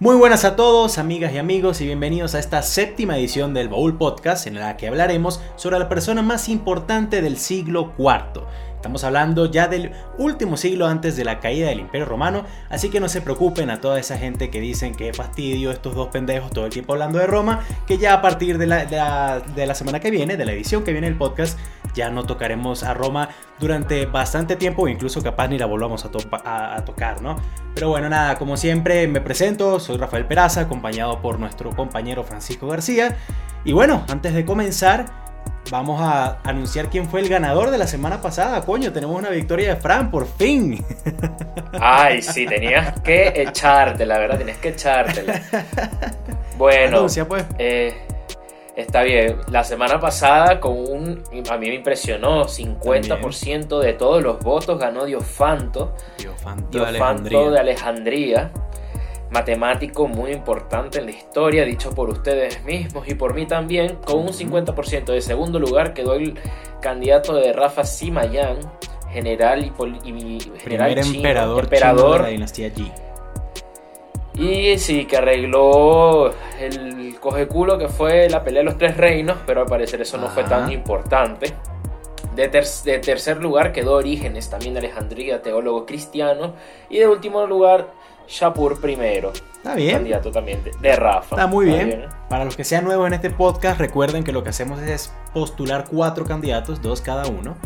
Muy buenas a todos, amigas y amigos, y bienvenidos a esta séptima edición del Baúl Podcast, en la que hablaremos sobre la persona más importante del siglo IV. Estamos hablando ya del último siglo antes de la caída del Imperio Romano, así que no se preocupen a toda esa gente que dicen que fastidio estos dos pendejos todo el tiempo hablando de Roma, que ya a partir de la, de la semana que viene, de la edición que viene del podcast, ya no tocaremos a Roma durante bastante tiempo, incluso capaz ni la volvamos a, tocar, ¿no? Pero bueno, nada, como siempre me presento, soy Rafael Peraza, acompañado por nuestro compañero Francisco García. Y bueno, antes de comenzar, vamos a anunciar quién fue el ganador de la semana pasada. Coño, tenemos una victoria de Fran, por fin. Ay, sí, tenías que echarte, la verdad, tenías que echártela. Bueno, pues. Eh, Está bien. La semana pasada, con un. A mí me impresionó: 50% de todos los votos ganó Diofanto. Diofanto, de, de Alejandría. Matemático muy importante en la historia, dicho por ustedes mismos y por mí también. Con un 50% de segundo lugar quedó el candidato de Rafa Simayán, general y, general Primer emperador, emperador de la dinastía Yi. Y sí, que arregló el coge culo que fue la pelea de los tres reinos, pero al parecer eso no fue tan importante. De, de, tercer lugar quedó Orígenes, también de Alejandría, teólogo cristiano. Y de último lugar, Shapur primero. Está bien. Candidato también de, Rafa. Está muy bien. Para los que sean nuevos en este podcast, recuerden que lo que hacemos es postular cuatro candidatos, dos cada uno.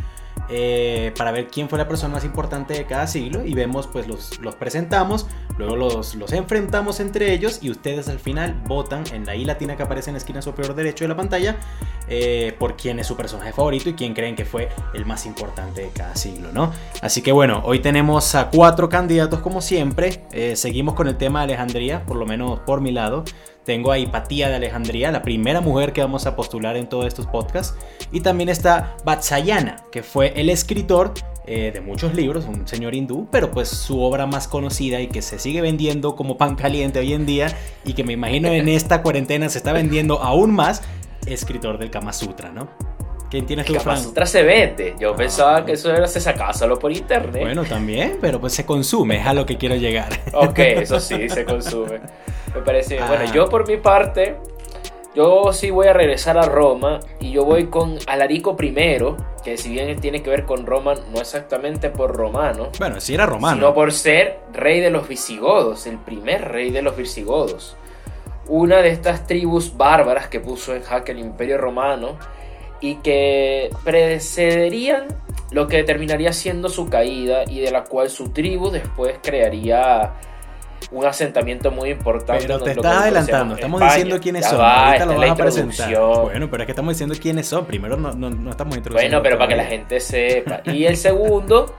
Eh, para ver quién fue la persona más importante de cada siglo y vemos pues los, los presentamos, luego los, los, enfrentamos entre ellos y ustedes al final votan en la I latina que aparece en la esquina superior derecho de la pantalla eh, por quién es su personaje favorito y quién creen que fue el más importante de cada siglo, ¿no? Así que bueno, hoy tenemos a cuatro candidatos como siempre, eh, seguimos con el tema de Alejandría, por lo menos por mi lado. Tengo a Hipatía de Alejandría, la primera mujer que vamos a postular en todos estos podcasts. Y también está Vatsayana, que fue el escritor eh, de muchos libros, un señor hindú, pero pues su obra más conocida y que se sigue vendiendo como pan caliente hoy en día y que me imagino en esta cuarentena se está vendiendo aún más, escritor del Kama Sutra, ¿no? ¿Quién tienes tú, Kama Sutra se vende. Yo ah. pensaba que eso era, se sacaba solo por internet. Bueno, también, pero pues se consume, es a lo que quiero llegar. Ok, eso sí, se consume. Me parece bien. Bueno, ah. yo por mi parte, yo sí voy a regresar a Roma y yo voy con Alarico I, que si bien tiene que ver con Roma, no exactamente por romano. Bueno, sí era romano. Sino por ser rey de los visigodos, el primer rey de los visigodos. Una de estas tribus bárbaras que puso en jaque el imperio romano y que precederían lo que terminaría siendo su caída y de la cual su tribu después crearía un asentamiento muy importante. Pero te estás adelantando, estamos diciendo quiénes son. Ahorita lo vas a presentar. Bueno, pero es que estamos diciendo quiénes son. Primero no, no, no estamos introduciendo. Bueno, pero para que la gente sepa. Y el segundo,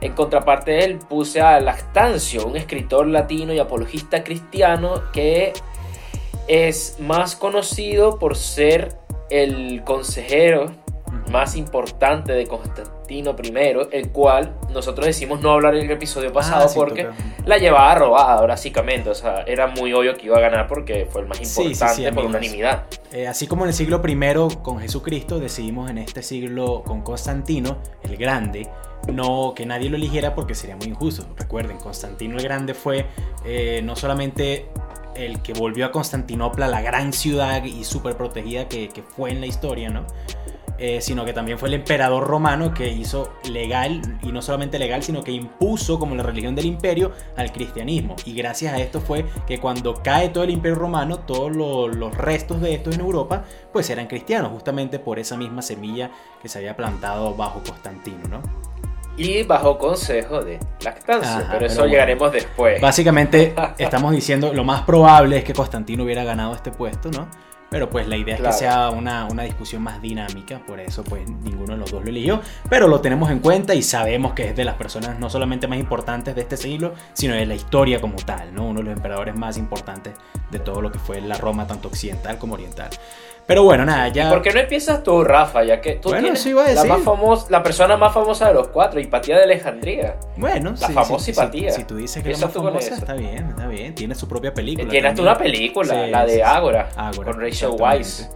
en contraparte de él, puse a Lactancio, un escritor latino y apologista cristiano que es más conocido por ser el consejero más importante de Constantino I, el cual nosotros decimos no hablar en el episodio pasado ah, porque la llevaba robada, básicamente. O sea, era muy obvio que iba a ganar porque fue el más importante por unanimidad. Eh, así como en el siglo I con Jesucristo, decidimos en este siglo con Constantino, el Grande, no que nadie lo eligiera porque sería muy injusto. Recuerden, Constantino el Grande fue eh, no solamente el que volvió a Constantinopla, la gran ciudad y súper protegida que, que, fue en la historia, ¿no? Eh, sino que también fue el emperador romano que hizo legal, y no solamente legal, sino que impuso como la religión del imperio al cristianismo. Y gracias a esto fue que cuando cae todo el imperio romano, todos los restos de estos en Europa, pues eran cristianos, justamente por esa misma semilla que se había plantado bajo Constantino, ¿no? y bajo consejo de lactancia. pero eso llegaremos después. Básicamente estamos diciendo lo más probable es que Constantino hubiera ganado este puesto, ¿no? Pero pues la idea es que sea una, una, discusión más dinámica, por eso pues ninguno de los dos lo eligió, pero lo tenemos en cuenta y sabemos que es de las personas no solamente más importantes de este siglo, sino de la historia como tal, ¿no? Uno de los emperadores más importantes de todo lo que fue la Roma, tanto occidental como oriental. Pero bueno, nada, ya. ¿Y por qué no empiezas tú, Rafa? Ya que tú bueno, sí La, más famosa, la persona más famosa de los cuatro, Hipatía de Alejandría. Bueno, la famosa Hipatía. Si, tú dices que es más famosa, está bien, está bien. Tiene su propia película. Tienes tú una película, la de Ágora, con Rachel Weisz.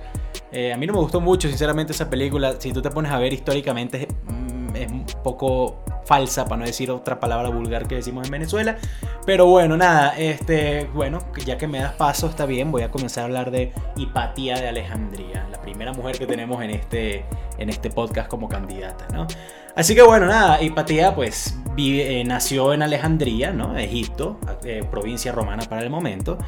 Eh, a mí no me gustó mucho, sinceramente, esa película. Si tú te pones a ver históricamente, es, mm, es un poco falsa, para no decir otra palabra vulgar que decimos en Venezuela. Pero bueno, nada, este, bueno, ya que me das paso, está bien, voy a comenzar a hablar de Hipatía de Alejandría, la primera mujer que tenemos en este, en este podcast como candidata, ¿no? Así que bueno, nada, Hipatía pues eh, nació en Alejandría, ¿no? Egipto, eh, provincia romana para el momento.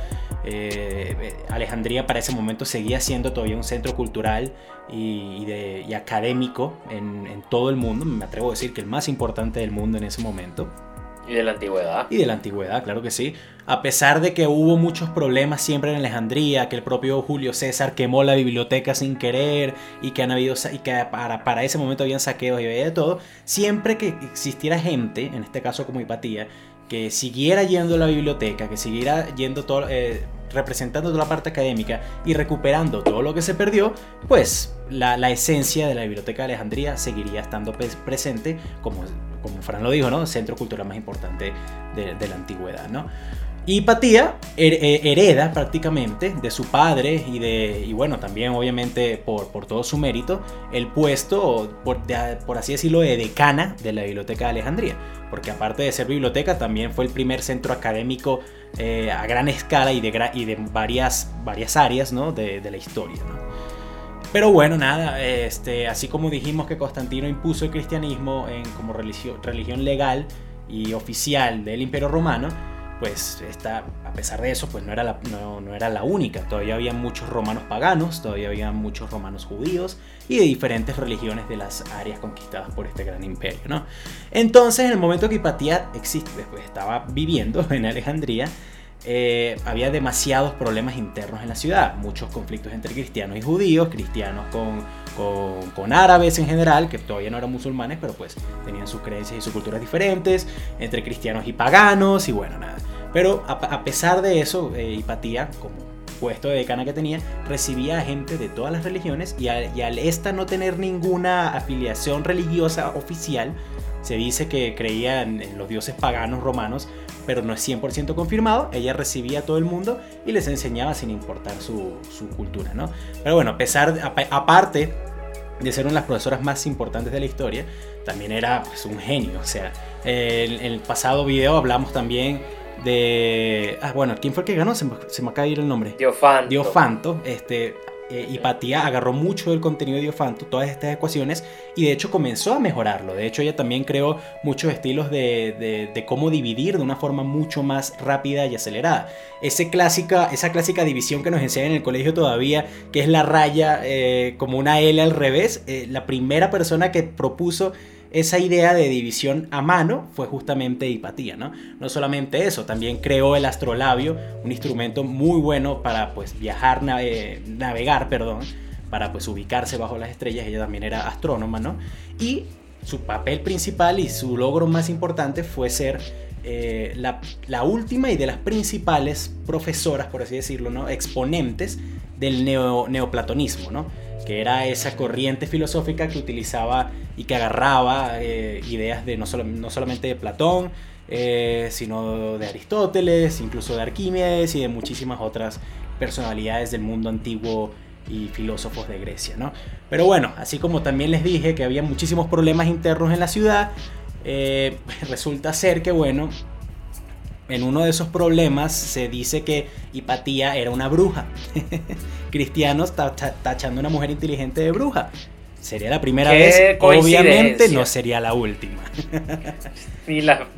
Eh, Alejandría para ese momento seguía siendo todavía un centro cultural y, de, académico en, en todo el mundo. Me atrevo a decir que el más importante del mundo en ese momento. Y de la antigüedad. Y de la antigüedad, claro que sí. A pesar de que hubo muchos problemas siempre en Alejandría, que el propio Julio César quemó la biblioteca sin querer y que han habido y que para, para ese momento habían saqueos y había de todo, siempre que existiera gente, en este caso como Hipatía, que siguiera yendo a la biblioteca, que siguiera yendo todo, eh, representando toda la parte académica y recuperando todo lo que se perdió, pues la, la esencia de la biblioteca de Alejandría seguiría estando presente como como Fran lo dijo, ¿no? Centro cultural más importante de, la antigüedad, ¿no? Y Patía eh, hereda prácticamente de su padre y de y bueno, también obviamente por, por todo su mérito, el puesto, por, por, así decirlo, de decana de la Biblioteca de Alejandría. Porque aparte de ser biblioteca, también fue el primer centro académico eh, a gran escala y de, y de varias, varias áreas ¿no? de, de la historia. ¿no? Pero bueno, nada, este, así como dijimos que Constantino impuso el cristianismo en, como religión legal y oficial del Imperio Romano, pues esta, a pesar de eso, pues no era, la, no, era la única. Todavía había muchos romanos paganos, todavía había muchos romanos judíos y de diferentes religiones de las áreas conquistadas por este gran imperio, ¿no? Entonces, en el momento que Hipatía existe, pues, estaba viviendo en Alejandría, eh, había demasiados problemas internos en la ciudad, muchos conflictos entre cristianos y judíos, cristianos con, con, árabes en general, que todavía no eran musulmanes, pero pues tenían sus creencias y sus culturas diferentes, entre cristianos y paganos, y bueno, nada. Pero a, pesar de eso, eh, Hipatía, como puesto de decana que tenía, recibía a gente de todas las religiones y al, esta no tener ninguna afiliación religiosa oficial, se dice que creía en, los dioses paganos romanos, pero no es 100% confirmado. Ella recibía a todo el mundo y les enseñaba sin importar su, cultura, ¿no? Pero bueno, a pesar, aparte de ser una de las profesoras más importantes de la historia, también era pues, un genio. O sea, en el pasado video hablamos también de... Ah, bueno, ¿quién fue el que ganó? Se me, se me acaba de ir el nombre. Diofanto. Diofanto. Este, eh, Hipatía agarró mucho del contenido de Diofanto, todas estas ecuaciones, y de hecho comenzó a mejorarlo. De hecho, ella también creó muchos estilos de, cómo dividir de una forma mucho más rápida y acelerada. Ese clásica, esa clásica división que nos enseñan en el colegio todavía, que es la raya eh, como una L al revés, eh, la primera persona que propuso esa idea de división a mano fue justamente Hipatía, ¿no? No solamente eso, también creó el astrolabio, un instrumento muy bueno para pues viajar, navegar, perdón, para pues ubicarse bajo las estrellas, ella también era astrónoma, ¿no? Y su papel principal y su logro más importante fue ser eh, la, última y de las principales profesoras, por así decirlo, ¿no? exponentes del neoplatonismo, ¿no? Que era esa corriente filosófica que utilizaba y que agarraba eh, ideas de no, no, solamente de Platón, eh, sino de Aristóteles, incluso de Arquímedes y de muchísimas otras personalidades del mundo antiguo y filósofos de Grecia, ¿no? Pero bueno, así como también les dije que había muchísimos problemas internos en la ciudad, eh, resulta ser que, bueno, en uno de esos problemas se dice que Hipatía era una bruja. Cristianos tachando a una mujer inteligente de bruja. Sería la primera vez, obviamente no sería la última.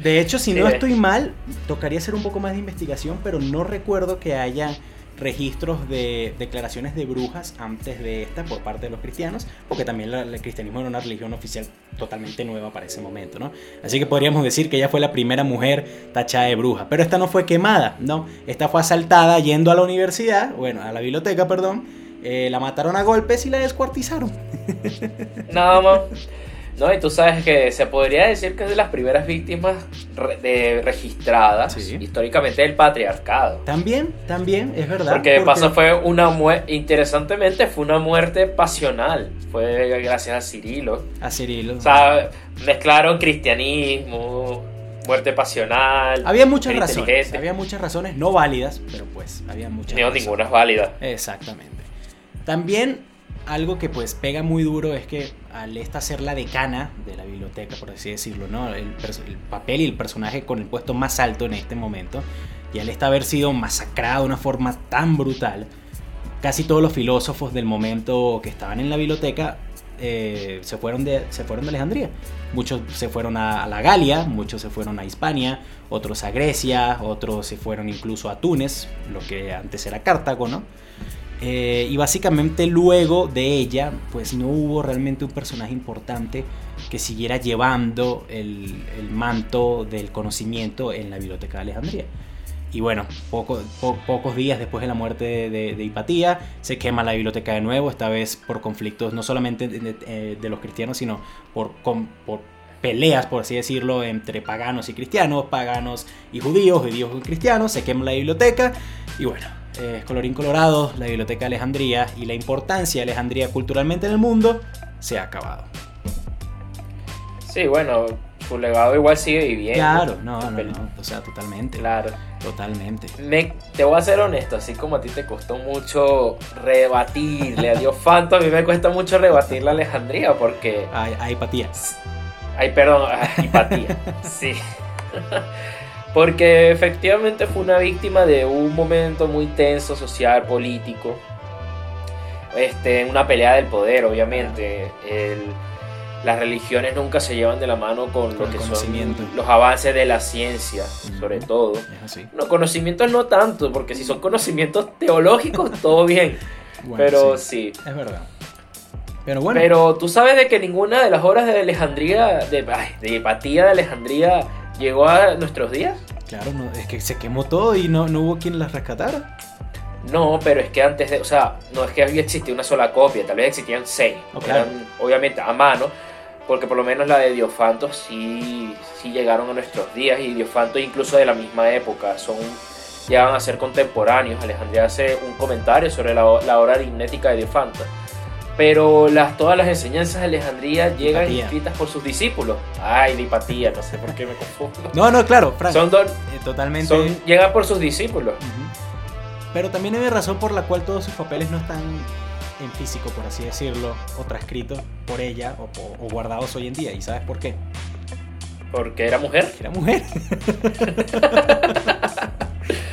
De hecho, si no estoy mal, tocaría hacer un poco más de investigación, pero no recuerdo que haya registros de declaraciones de brujas antes de esta por parte de los cristianos, porque también el cristianismo era una religión oficial totalmente nueva para ese momento, ¿no? Así que podríamos decir que ella fue la primera mujer tachada de bruja, pero esta no fue quemada, ¿no? Esta fue asaltada yendo a la universidad, bueno, a la biblioteca, perdón, eh, la mataron a golpes y la descuartizaron. Nada más. No, y tú sabes que se podría decir que es de las primeras víctimas de, registradas históricamente del patriarcado. También, también, es verdad. Porque, pasó fue una muerte, interesantemente, fue una muerte pasional. Fue gracias a Cirilo. A Cirilo. O sea, mezclaron cristianismo, muerte pasional. Había muchas razones. Había muchas razones, no válidas, pero pues había muchas no, ninguna es válida. Exactamente. También algo que pues pega muy duro es que al esta ser la decana de la biblioteca, por así decirlo, ¿no? El, el, papel y el personaje con el puesto más alto en este momento, y al esta haber sido masacrado de una forma tan brutal, casi todos los filósofos del momento que estaban en la biblioteca eh, se, fueron de, se fueron de Alejandría. Muchos se fueron a, la Galia, muchos se fueron a Hispania, otros a Grecia, otros se fueron incluso a Túnez, lo que antes era Cartago, ¿no? Eh, y básicamente luego de ella, pues no hubo realmente un personaje importante que siguiera llevando el, manto del conocimiento en la biblioteca de Alejandría. Y bueno, pocos días después de la muerte de, Hipatía, se quema la biblioteca de nuevo, esta vez por conflictos no solamente de, eh, los cristianos, sino por, por, peleas, por así decirlo, entre paganos y cristianos, paganos y judíos, judíos y cristianos, se quema la biblioteca y bueno, es colorín colorado, la biblioteca de Alejandría y la importancia de Alejandría culturalmente en el mundo se ha acabado. Sí, bueno, su legado igual sigue viviendo. Claro, no, no, no, o sea, totalmente. Claro. Totalmente. Me, te voy a ser honesto, así como a ti te costó mucho rebatirle a Dios Fanto, a mí me cuesta mucho rebatirle a Alejandría porque... A, Hipatía. Ay, perdón, a Hipatía, sí. Porque efectivamente fue una víctima de un momento muy tenso, social, político. Este, una pelea del poder, obviamente. El las religiones nunca se llevan de la mano con, lo que son los avances de la ciencia, sobre todo. No, conocimientos no tanto, porque si son conocimientos teológicos, todo bien. pero sí. Es verdad. Pero bueno. Pero tú sabes de que ninguna de las obras de Alejandría, de, de Hipatía de Alejandría, llegó a nuestros días. Claro, es que se quemó todo y no, no hubo quien las rescatara. No, pero es que antes de, o sea, no es que había existido una sola copia, tal vez existían seis. Eran, obviamente a mano, porque por lo menos la de Diofanto sí, sí llegaron a nuestros días y Diofanto incluso de la misma época, son llegan a ser contemporáneos. Alejandría hace un comentario sobre la, la obra de Diofanto. Pero las, todas las enseñanzas de Alejandría llegan escritas por sus discípulos. Ay, de hipatía, no sé por qué me confundo. No, no, claro, Frank. Son eh, totalmente. Son, llegan por sus discípulos. Pero también hay razón por la cual todos sus papeles no están en físico, por así decirlo, o transcritos por ella o, guardados hoy en día. ¿Y sabes por qué? Porque era mujer. era mujer.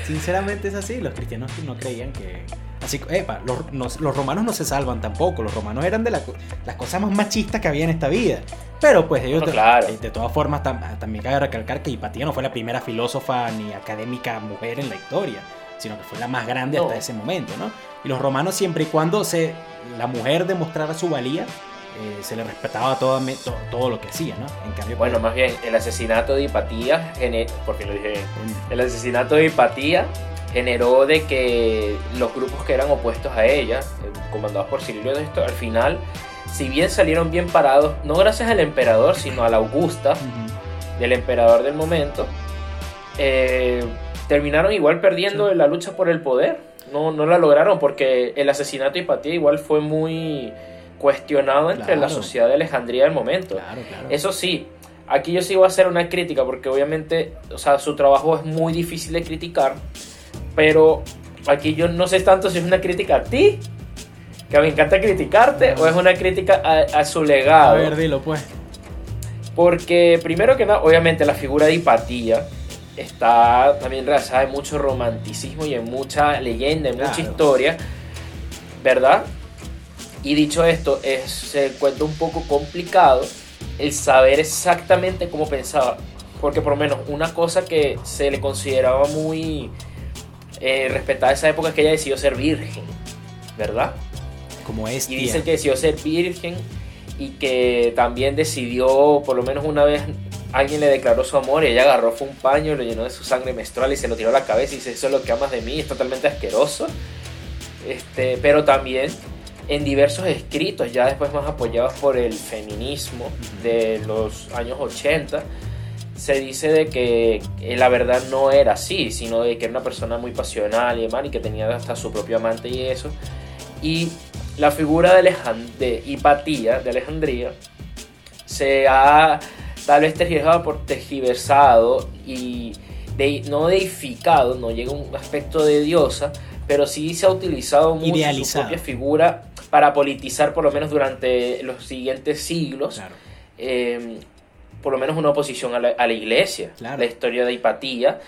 Sinceramente es así, los cristianos no creían que... Así, epa, los, los romanos no se salvan tampoco, los romanos eran de las cosas más machistas que había en esta vida. Pero pues ellos, de, de, todas formas, también cabe recalcar que Hipatía no fue la primera filósofa ni académica mujer en la historia sino que fue la más grande hasta ese momento, ¿no? Y los romanos siempre y cuando se, la mujer demostrara su valía, eh, se le respetaba todo, todo, lo que hacía, ¿no? En cambio, bueno, pues, más bien, el asesinato de Hipatía, porque lo dije el asesinato de Hipatía generó de que los grupos que eran opuestos a ella, eh, comandados por Silvio de esto, al final, si bien salieron bien parados, no gracias al emperador, sino a la Augusta, del emperador del momento, eh, terminaron igual perdiendo la lucha por el poder. No, no la lograron porque el asesinato de Hipatía igual fue muy cuestionado entre la sociedad de Alejandría del momento. Eso sí, aquí yo sí voy a hacer una crítica porque obviamente, o sea, su trabajo es muy difícil de criticar, pero aquí yo no sé tanto si es una crítica a ti, que me encanta criticarte, o es una crítica a, a su legado. A ver, dilo pues. Porque primero que nada, obviamente la figura de Hipatía está también realizada en mucho romanticismo y en mucha leyenda, en mucha historia, ¿verdad? Y dicho esto, es, se encuentra un poco complicado el saber exactamente cómo pensaba, porque por lo menos una cosa que se le consideraba muy eh, respetada esa época es que ella decidió ser virgen, ¿verdad? Como es. Y dice que decidió ser virgen y que también decidió por lo menos una vez alguien le declaró su amor y ella agarró fue un paño, lo llenó de su sangre menstrual y se lo tiró a la cabeza y dice, eso es lo que amas de mí, es totalmente asqueroso. Este, pero también en diversos escritos, ya después más apoyados por el feminismo de los años 80, se dice de que la verdad no era así, sino de que era una persona muy pasional y demás, y que tenía hasta su propio amante y eso. Y la figura de, de Hipatía, de Alejandría, se ha tal vez tergiversado por tergiversado y no deificado, no llega un aspecto de diosa, pero sí se ha utilizado mucho su propia figura para politizar por lo menos durante los siguientes siglos. Claro. eh, por lo menos una oposición a la, a la iglesia. Claro. La historia de Hipatía.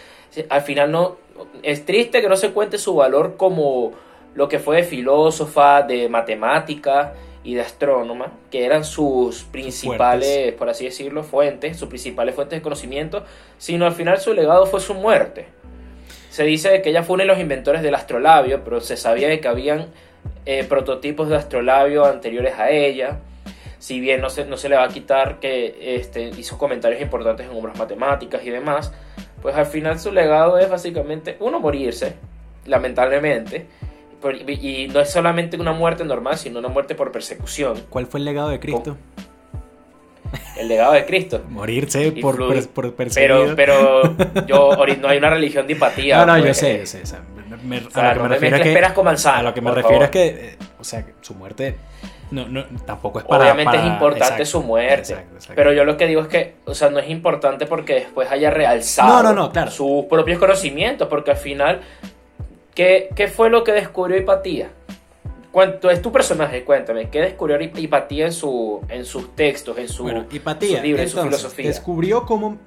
Al final no. Es triste que no se cuente su valor como lo que fue de filósofa, de matemática y de astrónoma, que eran sus principales, por así decirlo, fuentes, sus principales fuentes de conocimiento, sino al final su legado fue su muerte. Se dice que ella fue uno de los inventores del astrolabio, pero se sabía de que habían eh, prototipos de astrolabio anteriores a ella. Si bien no se, no se le va a quitar que este, hizo comentarios importantes en obras matemáticas y demás, pues al final su legado es básicamente, uno, morirse, lamentablemente. Y no es solamente una muerte normal, sino una muerte por persecución. ¿Cuál fue el legado de Cristo? El legado de Cristo. Morirse por, por perseguido. Pero, pero yo, no hay una religión de empatía. no, no, yo pues, sé, yo sé. o sea, me- me- o sea, a lo que no me refiero es que. con A lo que me refiero favor. es que. o sea, su muerte. No, no, tampoco es para. Obviamente para- es importante exacto, su muerte. exacto, exacto. Pero yo lo que digo es que, o sea, no es importante porque después haya realzado No, no, no, claro. sus propios conocimientos, porque al final, ¿qué, qué fue lo que descubrió Hipatía? Cuánto es tu personaje, cuéntame, ¿qué descubrió Hip- Hipatía en, su, en sus textos, en su, Bueno, Hipatía, libros, en su filosofía? descubrió cómo,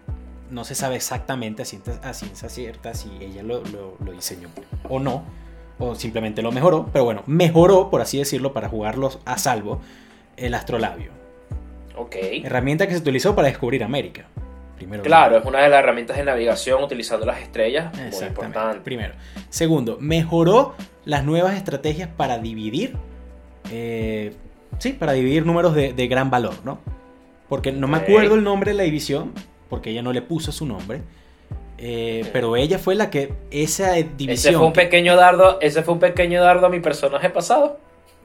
no se sabe exactamente a ciencia, a ciencia cierta si ella lo, lo- lo diseñó o no, o simplemente lo mejoró, pero bueno, mejoró, por así decirlo, para jugarlos a salvo, el astrolabio. Ok. Herramienta que se utilizó para descubrir América. Primero Claro, es una de las herramientas de navegación utilizando las estrellas, muy importante. Primero. Segundo, mejoró las nuevas estrategias para dividir, eh, sí, para dividir números de, de gran valor, ¿no? Porque no me acuerdo el nombre de la división, porque ella no le puso su nombre, eh, pero ella fue la que esa división... Ese fue un que- pequeño dardo, ese fue un pequeño dardo a mi personaje pasado,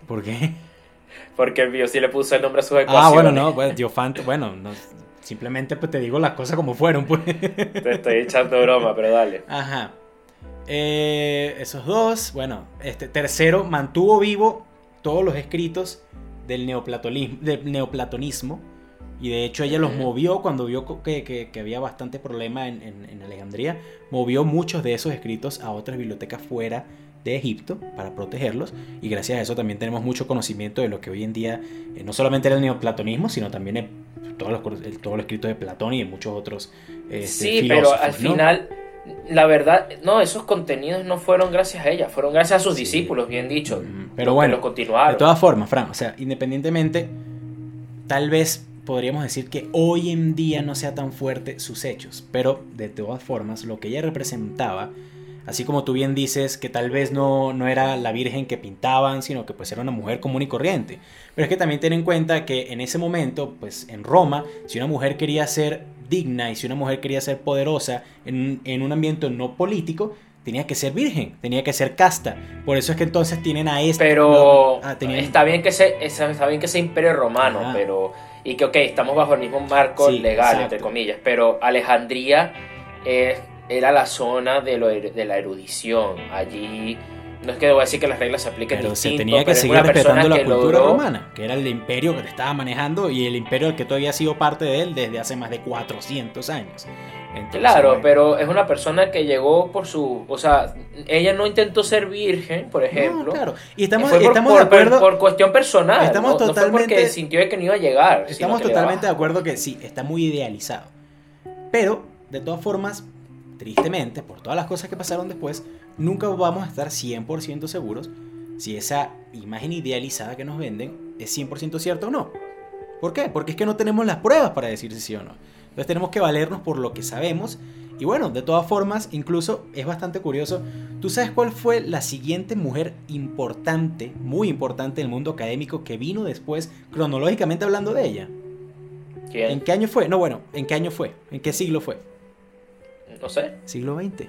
¿Por qué? porque yo sí le puse el nombre a sus ecuaciones. Ah, bueno, no, pues Diofante, bueno, no, simplemente pues te digo las cosas como fueron, pues. Te estoy echando broma, pero dale. Ajá. Eh, esos dos. Bueno, este tercero mantuvo vivo todos los escritos del neoplatonismo. Del neoplatonismo y de hecho ella los movió cuando vio que, que- que había bastante problema en, en- en Alejandría. Movió muchos de esos escritos a otras bibliotecas fuera de Egipto para protegerlos. Y gracias a eso también tenemos mucho conocimiento de lo que hoy en día eh, no solamente era el neoplatonismo, sino también el- todos los, cor- el- todos los escritos de Platón y de muchos otros este, sí, pero al ¿no? final, la verdad, no, esos contenidos no fueron gracias a ella, fueron gracias a sus Sí. discípulos, bien dicho. Pero bueno, lo continuaron. de todas formas, Fran, o sea, independientemente, tal vez podríamos decir que hoy en día no sea tan fuerte sus hechos, pero de todas formas, lo que ella representaba, así como tú bien dices que tal vez no, no era la virgen que pintaban, sino que pues era una mujer común y corriente. Pero es que también ten en cuenta que en ese momento, pues en Roma, si una mujer quería ser digna y si una mujer quería ser poderosa en, un- en un ambiente no político, tenía que ser virgen, tenía que ser casta. Por eso es que entonces tienen a este... Pero Ah, tenían- está bien que se está bien que sea imperio romano, pero y que ok, estamos bajo el mismo marco Sí, legal exacto. entre comillas, pero Alejandría es- era la zona de, lo er- de la erudición. Allí no es que voy a decir que las reglas se apliquen Pero se tenía que pero seguir respetando la cultura logró- romana, que era el imperio que le estaba manejando y el imperio al que todavía ha sido parte de él desde hace más de 400 años. Entonces, Claro, bueno, pero es una persona que llegó por su, o sea, ella no intentó ser virgen, por ejemplo. No, claro. Y estamos, Fue por, estamos por- de acuerdo. por cuestión personal. Estamos no, no fue porque totalmente- sintió que no iba a llegar. Estamos totalmente de acuerdo que sí, está muy idealizado. Pero, de todas formas, tristemente, por todas las cosas que pasaron después, nunca vamos a estar 100% seguros si esa imagen idealizada que nos venden es 100% cierta o no. ¿Por qué? Porque es que no tenemos las pruebas para decir si sí o no. Entonces tenemos que valernos por lo que sabemos. Y bueno, de todas formas, incluso es bastante curioso. ¿Tú sabes cuál fue la siguiente mujer importante, muy importante del mundo académico que vino después, cronológicamente hablando de ella? ¿Quién? ¿En qué año fue? No, bueno, ¿en qué año fue? ¿En qué siglo fue? No sé. Siglo XX.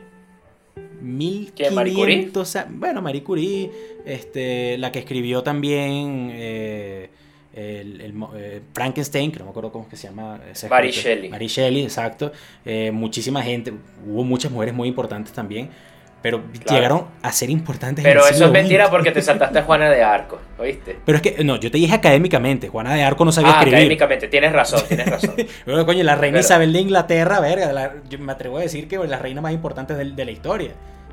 ¿Quién, Marie Curie? 1500 a- Bueno, Marie Curie, este, la que escribió también eh, el, eh, Frankenstein, que no me acuerdo cómo es que se llama. Mary. Shelley. Mary Shelley, exacto. Eh, muchísima gente, hubo muchas mujeres muy importantes también, pero Claro. llegaron a ser importantes. en Pero eso es mentira porque te saltaste a Juana de Arco, ¿oíste? Pero es que, no, yo te dije académicamente, Juana de Arco no sabía Ah, escribir. académicamente, tienes razón, tienes razón. Bueno, coño, la reina Pero- Isabel de Inglaterra, verga, la- yo me atrevo a decir que es la reina más importante de, de la historia.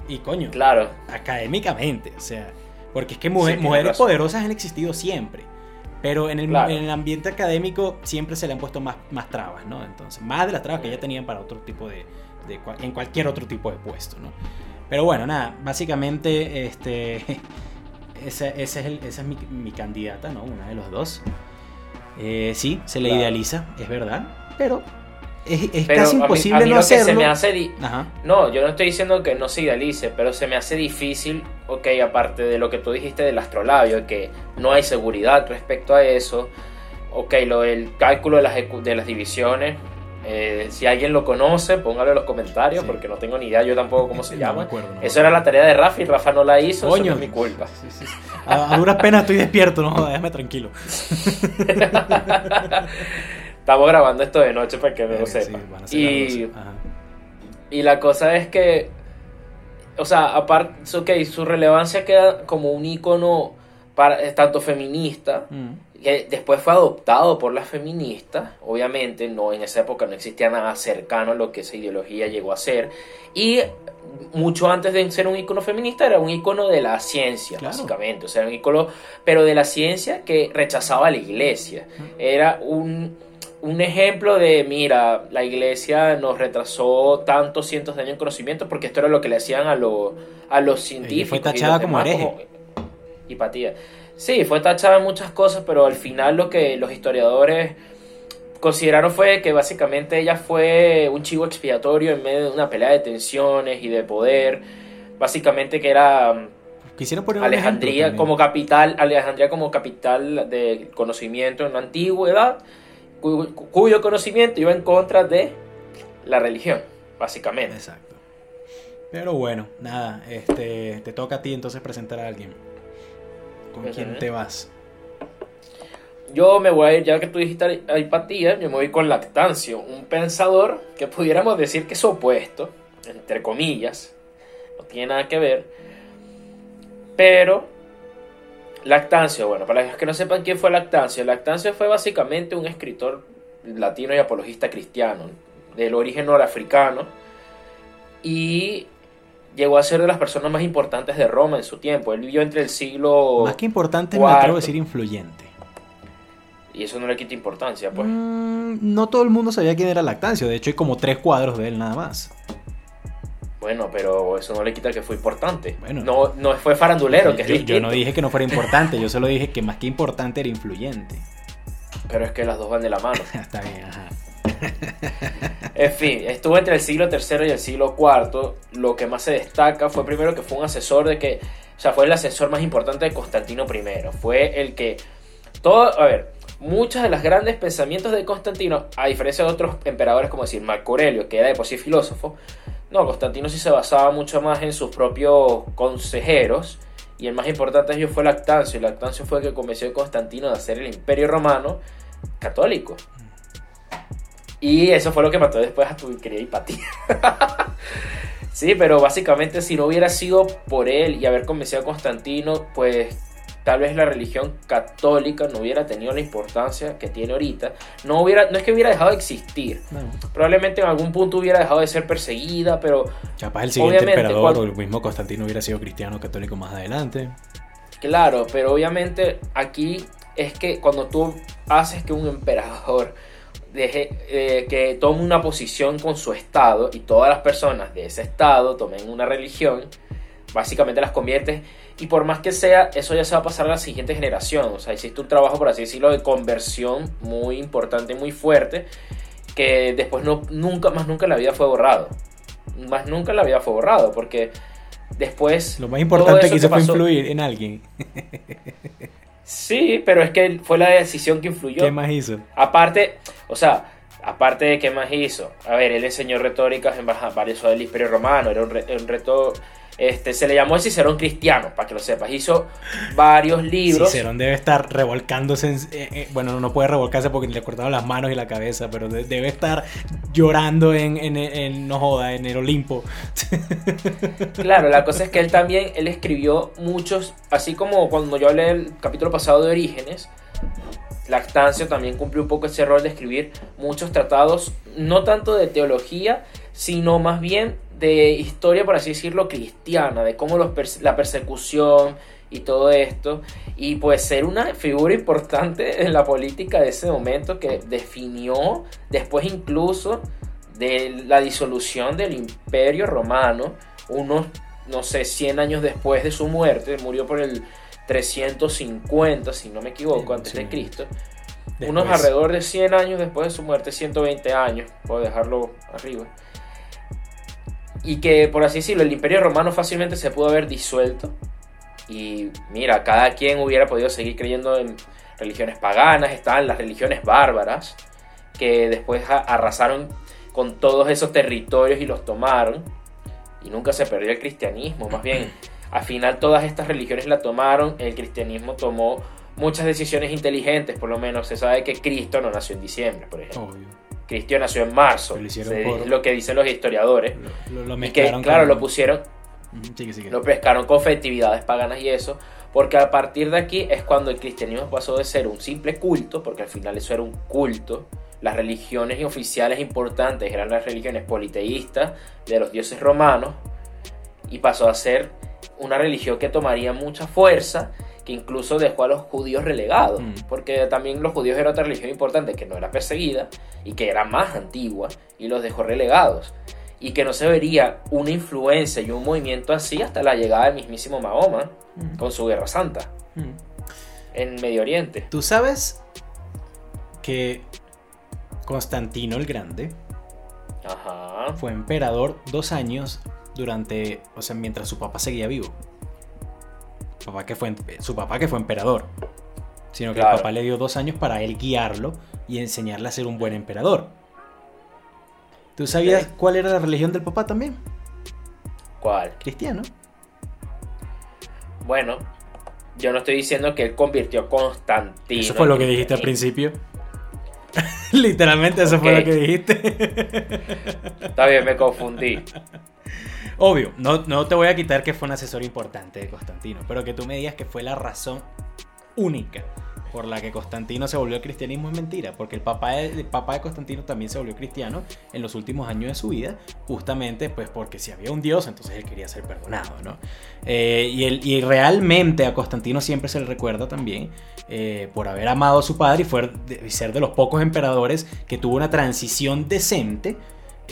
Y coño, Claro. académicamente, o sea. Porque es que mujeres poderosas han existido siempre. Pero en el, en el, ambiente académico siempre se le han puesto más, más trabas, ¿no? Entonces, más de las trabas que ya tenían para otro tipo de, de en cualquier otro tipo de puesto, ¿no? Pero bueno, nada, básicamente este, esa, es, el, esa es mi, mi, candidata, ¿no? Una de los dos. Eh, sí, se le idealiza, es verdad, pero es, casi imposible no hacerlo. No, yo no estoy diciendo que no se idealice, pero se me hace difícil, ok, aparte de lo que tú dijiste del astrolabio, que no hay seguridad respecto a eso, ok, lo del cálculo de las, de las divisiones, eh, si alguien lo conoce, póngalo en los comentarios, porque no tengo ni idea yo tampoco cómo se llama. eso era la tarea de Rafa y Rafa no la hizo, eso no es mi culpa. a, duras penas estoy despierto, no, déjame tranquilo. Estamos grabando esto de noche para que no lo sepa. y, y la cosa es que, o sea, aparte, ok, su relevancia queda como un icono para, tanto feminista, mm. Que después fue adoptado por las feministas, obviamente, no en esa época no existía nada cercano a lo que esa ideología llegó a ser, y mucho antes de ser un icono feminista era un icono de la ciencia, básicamente, o sea, un icono, pero de la ciencia que rechazaba a la iglesia, era un un ejemplo de, mira, la iglesia nos retrasó tantos cientos de años en conocimiento porque esto era lo que le hacían a, a los científicos. Y fue tachada como hereje. hipatía. Sí, fue tachada en muchas cosas, pero al final lo que los historiadores consideraron fue que básicamente ella fue un chivo expiatorio en medio de una pelea de tensiones y de poder. Básicamente que era Quisiera poner Alejandría como capital, Alejandría como capital de conocimiento en la antigüedad cuyo, conocimiento iba en contra de la religión, básicamente. Exacto. Pero bueno, nada, este, te toca a ti entonces presentar a alguien. ¿Con quién te vas? Yo me voy a ir, ya que tú dijiste empatía, yo me voy con Lactancio, un pensador que pudiéramos decir que es opuesto, entre comillas, no tiene nada que ver, pero Lactancio, bueno, para los que no sepan quién fue Lactancio, Lactancio fue básicamente un escritor latino y apologista cristiano, del origen norafricano, y llegó a ser de las personas más importantes de Roma en su tiempo. Él vivió entre el siglo. Más que importante, me atrevo a decir influyente. Y eso no le quita importancia, pues. Mm, no todo el mundo sabía quién era Lactancio, de hecho hay como tres cuadros de él nada más. Bueno, pero eso no le quita que fue importante. Bueno, no, no fue farandulero, que yo, yo no dije que no fuera importante, yo solo dije que más que importante era influyente. Pero es que las dos van de la mano. Está bien, ajá. En fin, estuvo entre el siglo III y el siglo IV. Lo que más se destaca fue primero que fue un asesor de que, o sea, fue el asesor más importante de Constantino I. Fue el que, todo, a ver, muchos de los grandes pensamientos de Constantino, a diferencia de otros emperadores como decir Marco Aurelio, que era de por sí filósofo, no, Constantino sí se basaba mucho más en sus propios consejeros. Y el más importante de ellos fue Lactancio. Y Lactancio fue el que convenció a Constantino de hacer el imperio romano católico. Y eso fue lo que mató después a tu querida Hipatía. sí, pero básicamente si no hubiera sido por él y haber convencido a Constantino, pues tal vez la religión católica no hubiera tenido la importancia que tiene ahorita. No, hubiera, no es que hubiera dejado de existir. Probablemente en algún punto hubiera dejado de ser perseguida, pero... Capaz el siguiente emperador o el mismo Constantino hubiera sido cristiano católico más adelante. Claro, pero obviamente aquí es que cuando tú haces que un emperador deje eh, que tome una posición con su estado y todas las personas de ese estado tomen una religión, básicamente las conviertes y por más que sea, eso ya se va a pasar a la siguiente generación. O sea, hiciste un trabajo, por así decirlo, de conversión muy importante, muy fuerte, que después no, nunca, más nunca en la vida fue borrado. Más nunca en la vida fue borrado, porque después... Lo más importante que hizo fue influir en alguien. sí, pero es que fue la decisión que influyó. ¿Qué más hizo? Aparte, o sea, aparte de qué más hizo. A ver, él enseñó retóricas en varios del Imperio Romano, era un, un reto este, se le llamó el Cicerón cristiano, para que lo sepas. Hizo varios libros. Cicerón debe estar revolcándose. Eh, eh, bueno, no puede revolcarse porque le cortaron las manos y la cabeza, pero debe estar llorando en, en, no joda, en el Olimpo. Claro, la cosa es que él también, él escribió muchos, así como cuando yo hablé del capítulo pasado de Orígenes, Lactancio también cumplió un poco ese rol de escribir muchos tratados, no tanto de teología, sino más bien de historia, por así decirlo, cristiana, de cómo los la persecución y todo esto, y pues ser una figura importante en la política de ese momento que definió después incluso de la disolución del imperio romano, unos, no sé, 100 años después de su muerte, murió por el 350, si no me equivoco, antes de Cristo. Unos alrededor de 100 años después de su muerte, 120 años, puedo dejarlo arriba. Y que, por así decirlo, el imperio romano fácilmente se pudo haber disuelto. Y mira, cada quien hubiera podido seguir creyendo en religiones paganas, estaban las religiones bárbaras, que después arrasaron con todos esos territorios y los tomaron. Y nunca se perdió el cristianismo, más bien, al final todas estas religiones la tomaron, el cristianismo tomó muchas decisiones inteligentes, por lo menos se sabe que Cristo no nació en diciembre, por ejemplo. Cristo nació en marzo, es lo que dicen los historiadores. Lo, y que, claro, lo pusieron, lo pescaron con festividades paganas y eso, porque a partir de aquí es cuando el cristianismo pasó de ser un simple culto, porque al final eso era un culto, las religiones oficiales importantes eran las religiones politeístas de los dioses romanos y pasó a ser una religión que tomaría mucha fuerza que incluso dejó a los judíos relegados, mm. porque también los judíos eran otra religión importante que no era perseguida y que era más antigua y los dejó relegados y que no se vería una influencia y un movimiento así hasta la llegada del mismísimo Mahoma mm. con su guerra santa mm. en Medio Oriente. Tú sabes que Constantino el Grande fue emperador dos años durante, o sea, mientras su papá seguía vivo. Papá que fue, su papá que fue emperador. Sino que el papá le dio dos años para él guiarlo y enseñarle a ser un buen emperador. ¿Tú sabías cuál era la religión del papá también? ¿Cuál? Cristiano. Bueno, yo no estoy diciendo que él convirtió a Constantino. Eso fue lo que dijiste al principio. Literalmente eso fue lo que dijiste. Está bien, me confundí. Obvio, no, no te voy a quitar que fue un asesor importante de Constantino, pero que tú me digas que fue la razón única por la que Constantino se volvió cristianismo es mentira, porque el papá, de, papá de Constantino también se volvió cristiano en los últimos años de su vida, justamente pues porque si había un Dios, entonces él quería ser perdonado, ¿no? Eh, y, y realmente a Constantino siempre se le recuerda también eh, por haber amado a su padre y ser de los pocos emperadores que tuvo una transición decente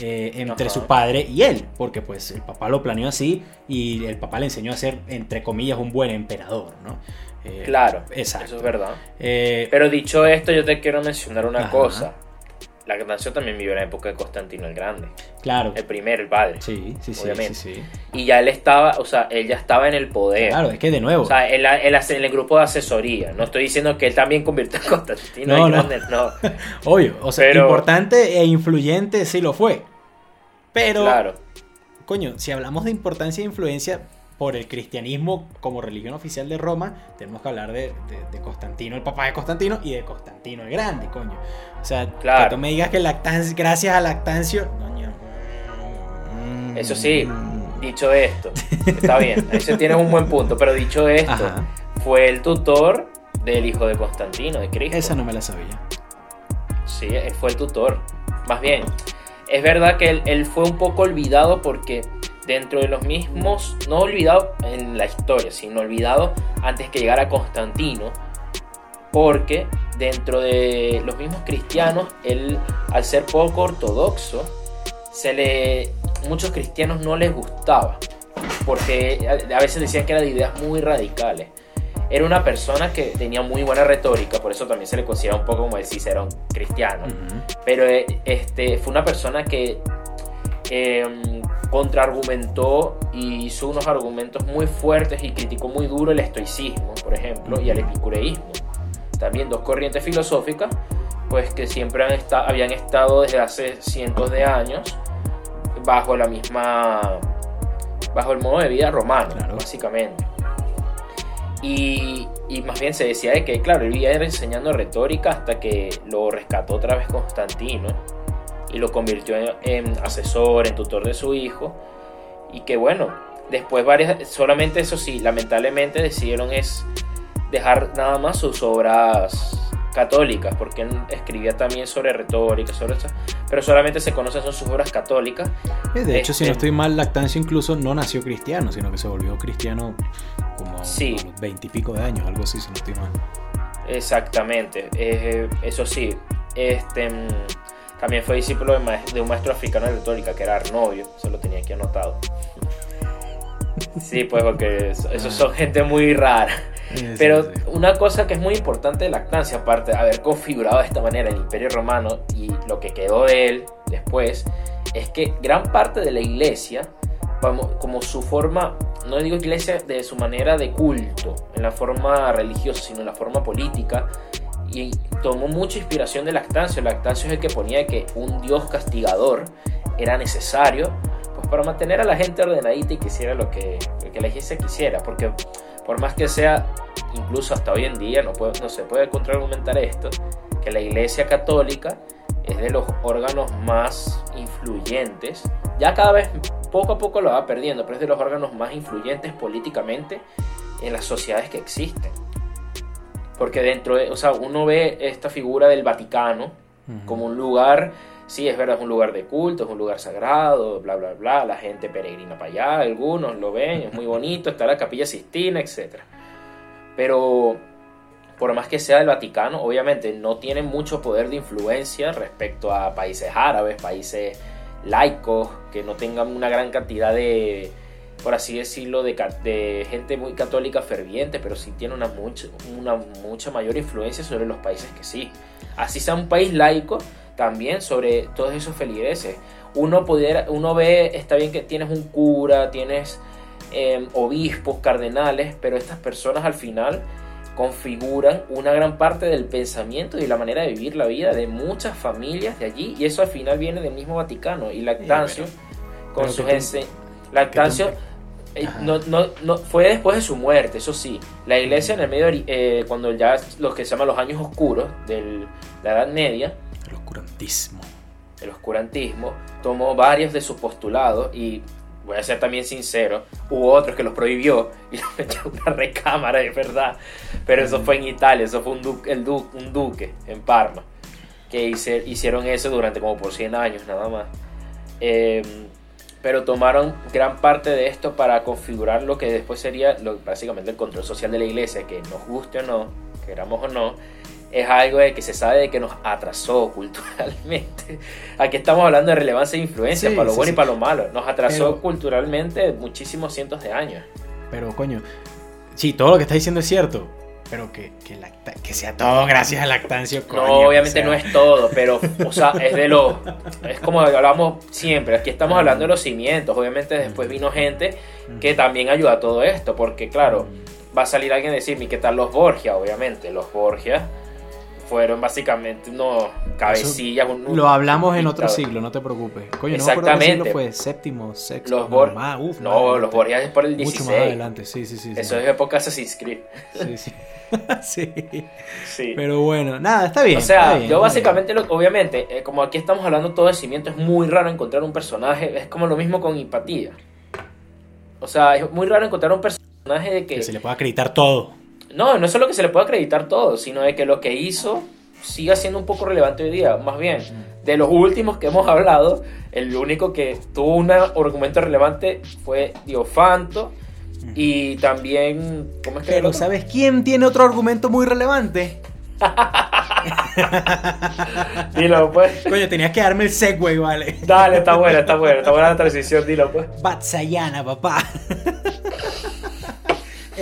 eh, entre su padre y él, porque pues el papá lo planeó así y el papá le enseñó a ser, entre comillas, un buen emperador, ¿no? Eh, claro, exacto. eso es verdad. Eh, Pero dicho esto, yo te quiero mencionar una cosa. La nació también vivió en la época de Constantino el Grande. Claro. El primero, el padre. Sí, sí, sí. Obviamente. Sí, Y ya él estaba, o sea, él ya estaba en el poder. Claro, es que de nuevo. O sea, en, el grupo de asesoría. No estoy diciendo que él también convirtió a Constantino el Grande, no. Obvio, o sea, importante e influyente sí lo fue. Pero, claro. coño, si hablamos de importancia e influencia por el cristianismo como religión oficial de Roma, tenemos que hablar de, Constantino, el papá de Constantino, y de Constantino el Grande, coño. O sea, que tú me digas que lactancia, gracias a Lactancio, coño. Eso sí, dicho esto, está bien, ese tiene un buen punto, pero dicho esto, fue el tutor del hijo de Constantino, de Cristo. Esa no me la sabía. Sí, él fue el tutor. Más bien, es verdad que él, fue un poco olvidado porque dentro de los mismos, no olvidado en la historia, sino olvidado antes que llegara Constantino, porque dentro de los mismos cristianos, él al ser poco ortodoxo, se le, muchos cristianos no les gustaba, porque a veces decían que eran de ideas muy radicales. Era una persona que tenía muy buena retórica, por eso también se le considera un poco como el Cicerón cristiano, pero eh, este, fue una persona que eh, contraargumentó y hizo unos argumentos muy fuertes y criticó muy duro el estoicismo, por ejemplo, y el epicureísmo. También dos corrientes filosóficas, pues que siempre han habían estado desde hace cientos de años bajo la misma, bajo el modo de vida romano, básicamente. Y, más bien se decía de que, claro, él iba enseñando retórica hasta que lo rescató otra vez Constantino y lo convirtió en, asesor, en tutor de su hijo. Y que bueno, después varias, solamente eso sí, lamentablemente decidieron es dejar nada más sus obras católicas, porque él escribía también sobre retórica, sobre eso, pero solamente se conocen son sus obras católicas. Eh, De hecho, si no Este- estoy mal, Lactancio incluso no nació cristiano, sino que se volvió cristiano como Sí. a los veintipico de años, algo así, si no estoy mal. Exactamente, eh, eso sí, este mm, también fue discípulo de, un maestro africano de retórica que era Arnovio, eso lo tenía aquí anotado. Sí, pues porque eso- esos son gente muy rara. Pero una cosa que es muy importante de Lactancia, aparte de haber configurado de esta manera el Imperio Romano y lo que quedó de él después, es que gran parte de la iglesia, como, como su forma, no digo iglesia de su manera de culto, en la forma religiosa, sino en la forma política, y tomó mucha inspiración de Lactancio. Lactancio es el que ponía que un dios castigador era necesario pues para mantener a la gente ordenadita y que hiciera lo que, lo que la iglesia quisiera, porque por más que sea, incluso hasta hoy en día, no, se puede contraargumentar esto, que la iglesia católica es de los órganos más influyentes, ya cada vez poco a poco lo va perdiendo, pero es de los órganos más influyentes políticamente en las sociedades que existen. Porque dentro de, o sea, uno ve esta figura del Vaticano como un lugar, sí, es verdad, es un lugar de culto, es un lugar sagrado, bla, bla, bla, la gente peregrina para allá, algunos lo ven, es muy bonito, está la capilla Sistina, etc. Pero por más que sea el Vaticano, obviamente no tiene mucho poder de influencia respecto a países árabes, países laicos, que no tengan una gran cantidad de, por así decirlo, de, de gente muy católica ferviente, pero sí tiene una mucha, una mucha mayor influencia sobre los países que sí. Así sea un país laico, también sobre todos esos feligreses. Uno, pudiera, uno ve, está bien que tienes un cura, tienes eh, obispos, cardenales, pero estas personas al final configuran una gran parte del pensamiento y la manera de vivir la vida de muchas familias de allí y eso al final viene del mismo Vaticano y Lactancio con pero sus Lactancio no, no, no, fue después de su muerte, eso sí. La iglesia en el medio, eh, cuando ya los que se llaman los años oscuros de la Edad Media, El oscurantismo. el oscurantismo, tomó varios de sus postulados y voy a ser también sincero, hubo otros que los prohibió y los metió en una recámara, es verdad. Pero eso fue en Italia, eso fue un, du- el du- un duque en Parma, que hice- hicieron eso durante como por 100 años nada más. Eh, pero tomaron gran parte de esto para configurar lo que después sería lo- básicamente el control social de la iglesia, que nos guste o no, queramos o no, es algo de que se sabe de que nos atrasó culturalmente. Aquí estamos hablando de relevancia e influencia, Sí, para lo sí, bueno sí. y para lo malo. Nos atrasó Pero- culturalmente muchísimos cientos de años. Pero coño, sí, todo lo que estás diciendo es cierto. Pero que, que, lacta- que sea todo gracias a Lactancio, coño. no, obviamente o sea, no es todo, pero, o sea, es de lo. Es como hablamos siempre. Aquí estamos hablando de los cimientos. Obviamente, después vino gente que también ayuda a todo esto, porque, claro, va a salir alguien a decirme, ¿qué tal los Borgia? Obviamente, los Borgia fueron básicamente unos cabecillas. Lo hablamos en otro siglo, no te preocupes. Coño, no me qué siglo Exactamente. fue, séptimo, sexto. Los no, Bor- más, uf, más No, adelante. los Borgia es por el Mucho 16. más adelante, sí, sí, sí. sí. Eso es época Assassin's Creed. Sí, sí. sí. Sí. Pero bueno, nada, está bien. O sea, está bien, yo básicamente, lo, obviamente, eh, como aquí estamos hablando todo de cimiento, es muy raro encontrar un personaje, es como lo mismo con empatía. O sea, es muy raro encontrar un personaje de que... Que se le pueda acreditar todo. No, no es solo que se le pueda acreditar todo, sino de que lo que hizo siga siendo un poco relevante hoy día. Más bien, de los últimos que hemos hablado, el único que tuvo un argumento relevante fue Diofanto. Y también, ¿cómo es que Pero? ¿sabes quién tiene otro argumento muy relevante? Dilo, pues. Coño, tenías que darme el segue, vale. Dale, está buena, está buena, está buena la transición, dilo, pues. Vatsayana, papá.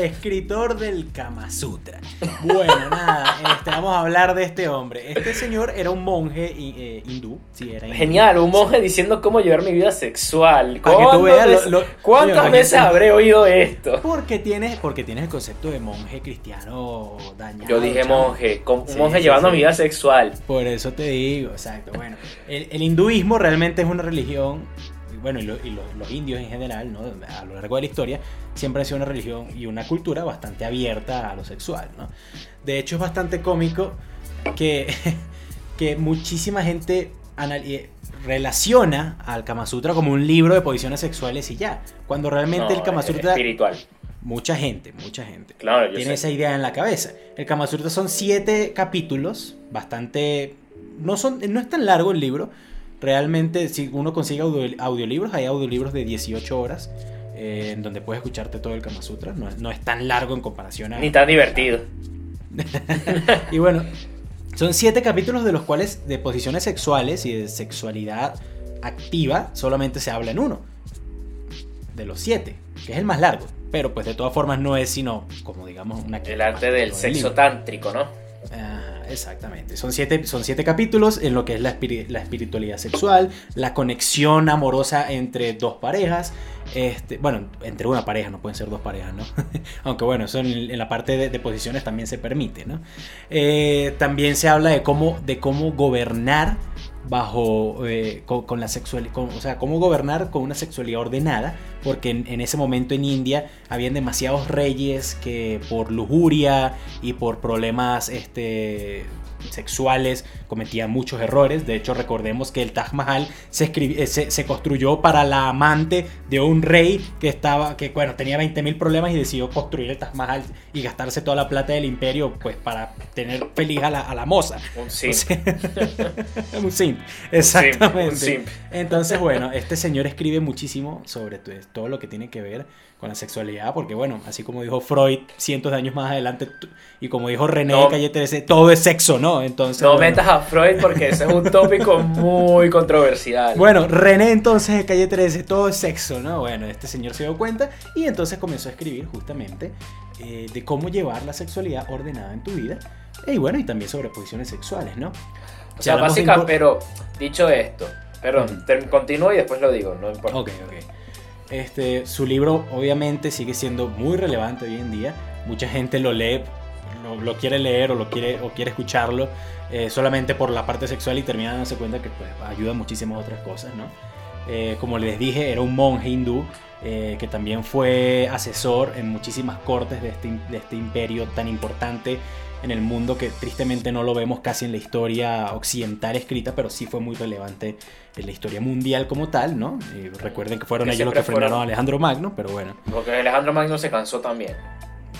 Escritor del Kama Sutra. Bueno, nada, este, vamos a hablar de este hombre. Este señor era un monje eh, hindú. Sí, era hindú. Genial, un monje diciendo cómo llevar mi vida sexual. Para que tú ¿Cuántas veas lo- veces- lo- ¿Cuántas veces habré oído esto? Porque tienes, porque tienes el concepto de monje cristiano dañado. Yo dije monje, con- un Sí, monje sí, llevando sí. mi vida sexual. Por eso te digo, exacto. Bueno, el, el hinduismo realmente es una religión, bueno, y, lo- y lo- los indios en general, ¿no? a lo largo de la historia, siempre ha sido una religión y una cultura bastante abierta a lo sexual. ¿no? De hecho, es bastante cómico que, que muchísima gente eh, relaciona al Kama Sutra como un libro de posiciones sexuales y ya. Cuando realmente No, el Kama es Sutra... espiritual. mucha gente, mucha gente. Claro, tiene sé. esa idea en la cabeza. El Kama Sutra son siete capítulos, bastante... No, son, no es tan largo el libro. Realmente, si uno consigue audio- audiolibros, hay audiolibros de 18 horas eh, en donde puedes escucharte todo el Kama Sutra. No, es- no es tan largo en comparación a... Ni tan divertido. Y bueno, son siete capítulos de los cuales de posiciones sexuales y de sexualidad activa solamente se habla en uno. De los siete, que es el más largo. Pero pues de todas formas no es sino, como digamos, una... El arte del sexo libro. tántrico, ¿no? Ajá, exactamente. Son siete, son siete capítulos en lo que es la, espiri- la espiritualidad sexual, la conexión amorosa entre dos parejas. Este, bueno, entre una pareja, no pueden ser dos parejas, ¿no? Aunque bueno, eso en, la parte de, de posiciones también se permite, ¿no? Eh, también se habla de cómo, de cómo gobernar bajo eh, con, la sexualidad, o sea, cómo gobernar con una sexualidad ordenada, porque en, en ese momento en India habían demasiados reyes que por lujuria y por problemas este, sexuales cometían muchos errores. De hecho, recordemos que el Taj Mahal se, eh, se, se construyó para la amante de un rey que estaba, que bueno, tenía 20.000 problemas y decidió construir el Taj Mahal y gastarse toda la plata del imperio, pues para tener feliz a la, a la moza. Un simp. Un simp, exactamente. Un simp. Entonces, bueno, este señor escribe muchísimo sobre tu- todo lo que tiene que ver con la sexualidad, porque bueno, así como dijo Freud cientos de años más adelante, y como dijo René No. Calle 13, todo es sexo, ¿no? Entonces, No bueno, metas a Freud porque ese es un tópico muy controversial. bueno, René entonces de Calle 13, todo es sexo, ¿no? Bueno, este señor se dio cuenta y entonces comenzó a escribir justamente eh, de cómo llevar la sexualidad ordenada en tu vida. Y bueno, y también sobre posiciones sexuales, ¿no? o sea, hablamos de pero dicho esto, perdón, ter- continúo y después lo digo, no importa. Ok, ok. Este, su libro obviamente sigue siendo muy relevante hoy en día. Mucha gente lo lee, lo, lo quiere leer o lo quiere, o quiere escucharlo eh, solamente por la parte sexual y termina dándose cuenta que pues, ayuda a muchísimas otras cosas, ¿no? Eh, como les dije, era un monje hindú eh, que también fue asesor en muchísimas cortes de este, de este imperio tan importante en el mundo que tristemente no lo vemos casi en la historia occidental escrita, pero sí fue muy relevante en la historia mundial como tal, ¿no? Y recuerden que fueron Que ellos los que frenaron fueron- a Alejandro Magno, pero bueno. Porque Alejandro Magno se cansó también.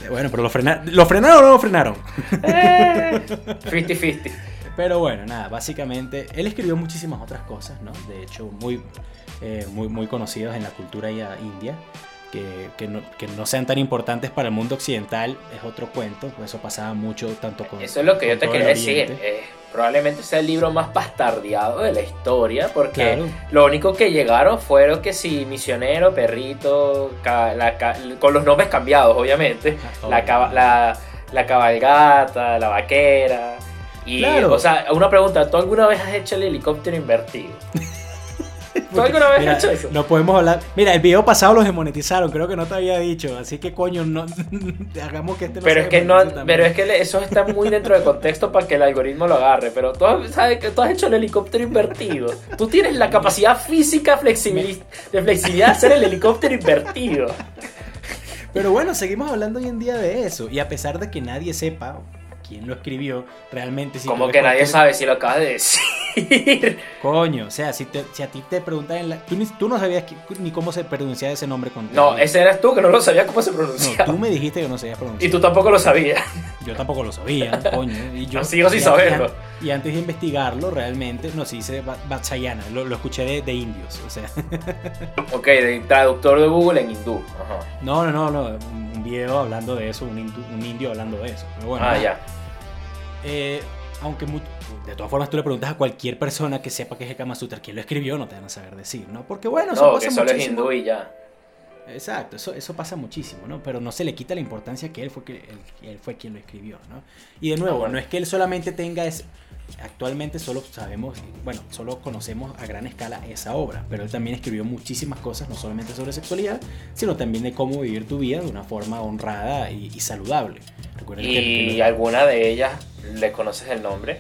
Eh, Bueno, pero lo, frena- ¿lo frenaron o no lo frenaron? Eh, 50-50. Pero bueno, nada, básicamente él escribió muchísimas otras cosas, ¿no? De hecho, muy, eh, muy, muy conocidos en la cultura india, que, que, no, que no sean tan importantes para el mundo occidental es otro cuento, pues eso pasaba mucho tanto con... Eso es lo que yo te quería decir. Eh, probablemente sea el libro más bastardeado de la historia, porque Claro. lo único que llegaron fueron que si misionero, perrito, ca- la ca- con los nombres cambiados, obviamente. Ah, la, la, la cabalgata, la vaquera. Y, Claro. o sea, una pregunta, ¿tú alguna vez has hecho el helicóptero invertido? ¿Tú alguna vez Mira, has hecho eso? no podemos hablar. Mira, el video pasado lo desmonetizaron, creo que no te había dicho, así que coño, no hagamos que este Pero es que no, también. pero es que eso está muy dentro de contexto para que el algoritmo lo agarre. Pero tú has- sabes que tú has hecho el helicóptero invertido. Tú tienes la capacidad física flexibili- de flexibilidad de hacer el helicóptero invertido. Pero bueno, seguimos hablando hoy en día de eso. Y a pesar de que nadie sepa quién lo escribió, realmente si Como que nadie cualquier- sabe si lo acabas de decir. Coño, o sea, si, te- si a ti te preguntan en la... Tú, ni, tú no sabías qui- ni cómo se pronunciaba ese nombre con No, ese eras tú que no lo sabías cómo se No, pronunciaba. tú me dijiste que no sabías y pronunciar. tú tampoco lo sabías. Yo tampoco lo sabía, coño. Y yo, Sigo sin y- saberlo. Y, y antes de investigarlo, realmente, no, se dice Ba- Vatsyayana, lo, lo escuché de, de indios, o sea... Ok, de traductor de Google en hindú. Ajá. No, no, no, no, un video hablando de eso, un, hindú- un indio hablando de eso. Pero bueno, ah, ya. Eh, aunque de todas formas tú le preguntas a cualquier persona que sepa que es el Kama Sutra, quién lo escribió, no te van a saber decir, ¿no? Porque bueno, eso No, pasa que solo es muchísimo. hindú y ya. Exacto, eso, eso pasa muchísimo, ¿no? Pero no se le quita la importancia que él fue, que, él, él fue quien lo escribió, ¿no? Y de nuevo, bueno. no es que él solamente tenga ese... Actualmente solo sabemos, bueno, solo conocemos a gran escala esa obra, pero él también escribió muchísimas cosas, no solamente sobre sexualidad, sino también de cómo vivir tu vida de una forma honrada y, y saludable. Recuerden que- que ¿Y lo- alguna de ellas le conoces el nombre?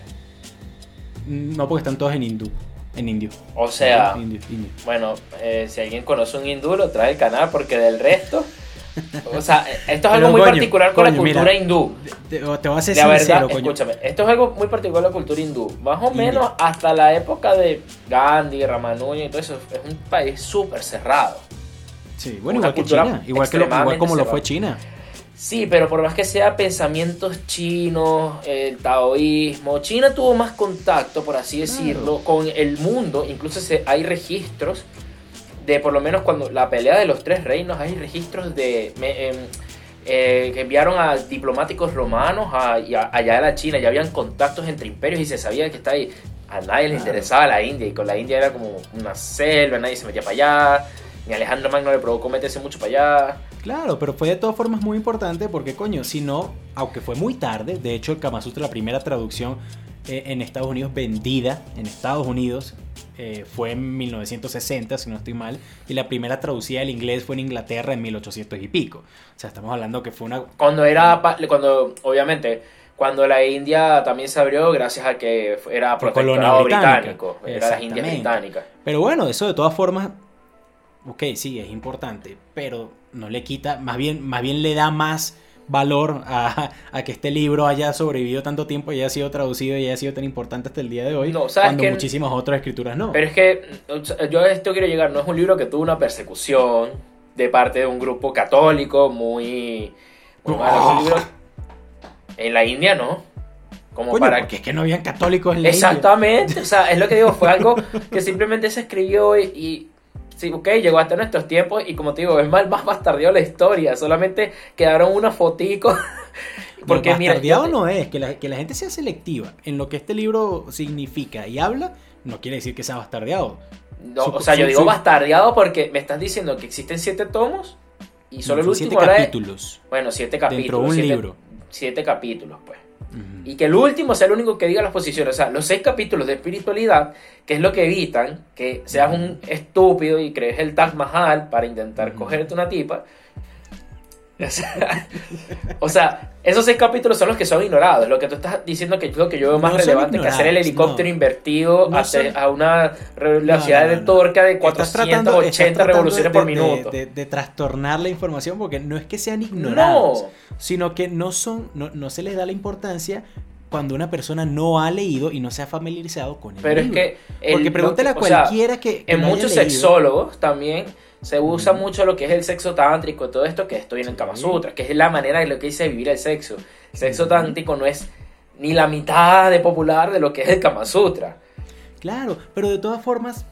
No, porque están todos en hindú, en indio. O sea, Indio, indio. bueno, eh, si alguien conoce un hindú, lo trae al canal porque del resto. O sea, esto es algo muy coño, particular con la mira, cultura hindú. Te, te voy a ser verdad, sincero, coño. escúchame, esto es algo muy particular con la cultura hindú. Más o India. menos hasta la época de Gandhi, Ramanujan y todo eso, es un país súper cerrado. Sí, bueno, igual que China, igual, que lo, igual como lo fue China. Sí, pero por más que sea pensamientos chinos, el taoísmo, China tuvo más contacto, por así decirlo, con el mundo. Incluso se, hay registros de, por lo menos cuando la pelea de los tres reinos, hay registros de em, eh, que enviaron a diplomáticos romanos a, allá de la China. Ya habían contactos entre imperios y se sabía que está ahí. A nadie le interesaba la India y con la India era como una selva, nadie se metía para allá. Ni Alejandro Magno le provocó meterse mucho para allá. Claro, pero fue de todas formas muy importante porque, coño, si no, aunque fue muy tarde, de hecho el Kama Sutra, la primera traducción eh, en Estados Unidos vendida en Estados Unidos, eh, fue en 1960, si no estoy mal, y la primera traducida del inglés fue en Inglaterra en 1800 y pico. O sea, estamos hablando que fue una... Cuando era, cuando, obviamente, cuando la India también se abrió gracias a que era protectorado británico, era la India británica. Pero bueno, eso de todas formas, ok, sí, es importante, pero no le quita, más bien, más bien le da más valor a, que este libro haya sobrevivido tanto tiempo y haya sido traducido y haya sido tan importante hasta el día de hoy, cuando muchísimas otras escrituras no. Pero es que yo a esto quiero llegar, no es un libro que tuvo una persecución de parte de un grupo católico muy... en la India no. Como para... Porque es que no habían católicos en la Exactamente, o sea, es lo que digo, fue algo que simplemente se escribió y Sí, ok, llegó hasta nuestros tiempos y como te digo, es mal más bastardeado la historia. Solamente quedaron unas foticos. Porque no, bastardeado no es, que la, que la gente sea selectiva en lo que este libro significa y habla, no quiere decir que sea bastardeado. No, o sea, yo digo bastardeado porque me estás diciendo que existen siete tomos y solo el último siete capítulos. Bueno, siete capítulos. Dentro de un libro. Siete capítulos, pues. Y que el último sea el único que diga las posiciones. O sea, los seis capítulos de espiritualidad, que es lo que evitan que seas un estúpido y crees el Taj Mahal para intentar cogerte una tipa. O sea, esos seis capítulos son los que son ignorados. Lo que tú estás diciendo que yo, que yo veo más relevante que hacer el helicóptero invertido a una velocidad de torca de 480 revoluciones por minuto. De, trastornar la información porque no es que sean ignorados, sino que no, son, no, no se les da la importancia cuando una persona no ha leído y no se ha familiarizado con el Pero es que... Porque pregúntale a cualquiera que, En muchos sexólogos también se usa mucho lo que es el sexo tántrico, todo esto que estoy en el Kama Sutra, que es la manera de lo que dice vivir el sexo. El sexo tántrico no es ni la mitad de popular de lo que es el Kama Sutra. Claro, pero de todas formas,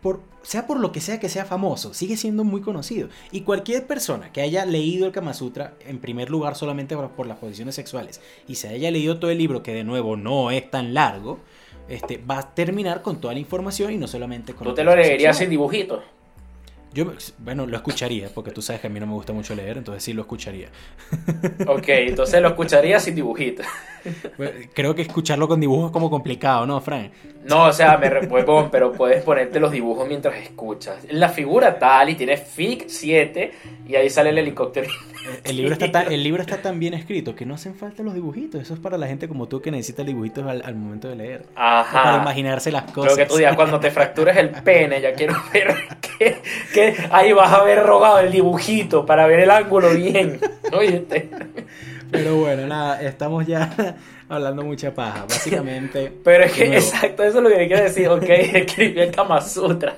por, sea por lo que sea que sea famoso, sigue siendo muy conocido. Y cualquier persona que haya leído el Kama Sutra, en primer lugar solamente por, las posiciones sexuales, y se haya leído todo el libro, que de nuevo no es tan largo, este, va a terminar con toda la información y no solamente con... ¿Tú te lo leerías sin dibujitos? Yo, bueno, lo escucharía, porque tú sabes que a mí no me gusta mucho leer, entonces sí lo escucharía. Ok, entonces lo escucharía sin dibujitos. Creo que escucharlo con dibujos es como complicado, ¿no, Frank? No, o sea, me repuesto, pero puedes ponerte los dibujos mientras escuchas. La figura tal y tiene FIC 7 y ahí sale el helicóptero. El libro, está tan, el libro está tan bien escrito que no hacen falta los dibujitos. Eso es para la gente como tú que necesita dibujitos al, momento de leer. Ajá. Para imaginarse las cosas. Creo que tú digas, cuando te fracturas el pene, ya quiero ver que, ahí vas a ver rogado el dibujito para ver el ángulo bien. Oíste. Pero bueno, nada, estamos ya hablando mucha paja, básicamente. Pero es que, exacto, eso es lo que quiero decir, ok, escribí el Kama Sutra.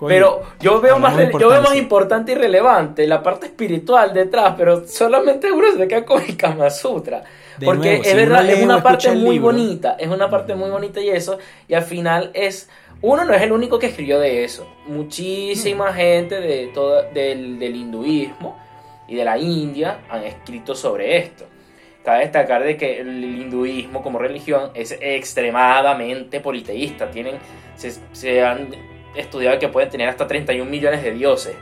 pero yo veo, más, yo veo más importante y relevante la parte espiritual detrás, pero solamente uno se queda con el Kama Sutra. porque es verdad, es una parte muy bonita, es una parte muy bonita y eso, y al final es... Uno no es el único que escribió de eso. Muchísima mm. gente de todo, del, del hinduismo y de la India han escrito sobre esto. Cabe destacar de que el hinduismo como religión es extremadamente politeísta. Tienen, se, han estudiado que pueden tener hasta 31 millones de dioses.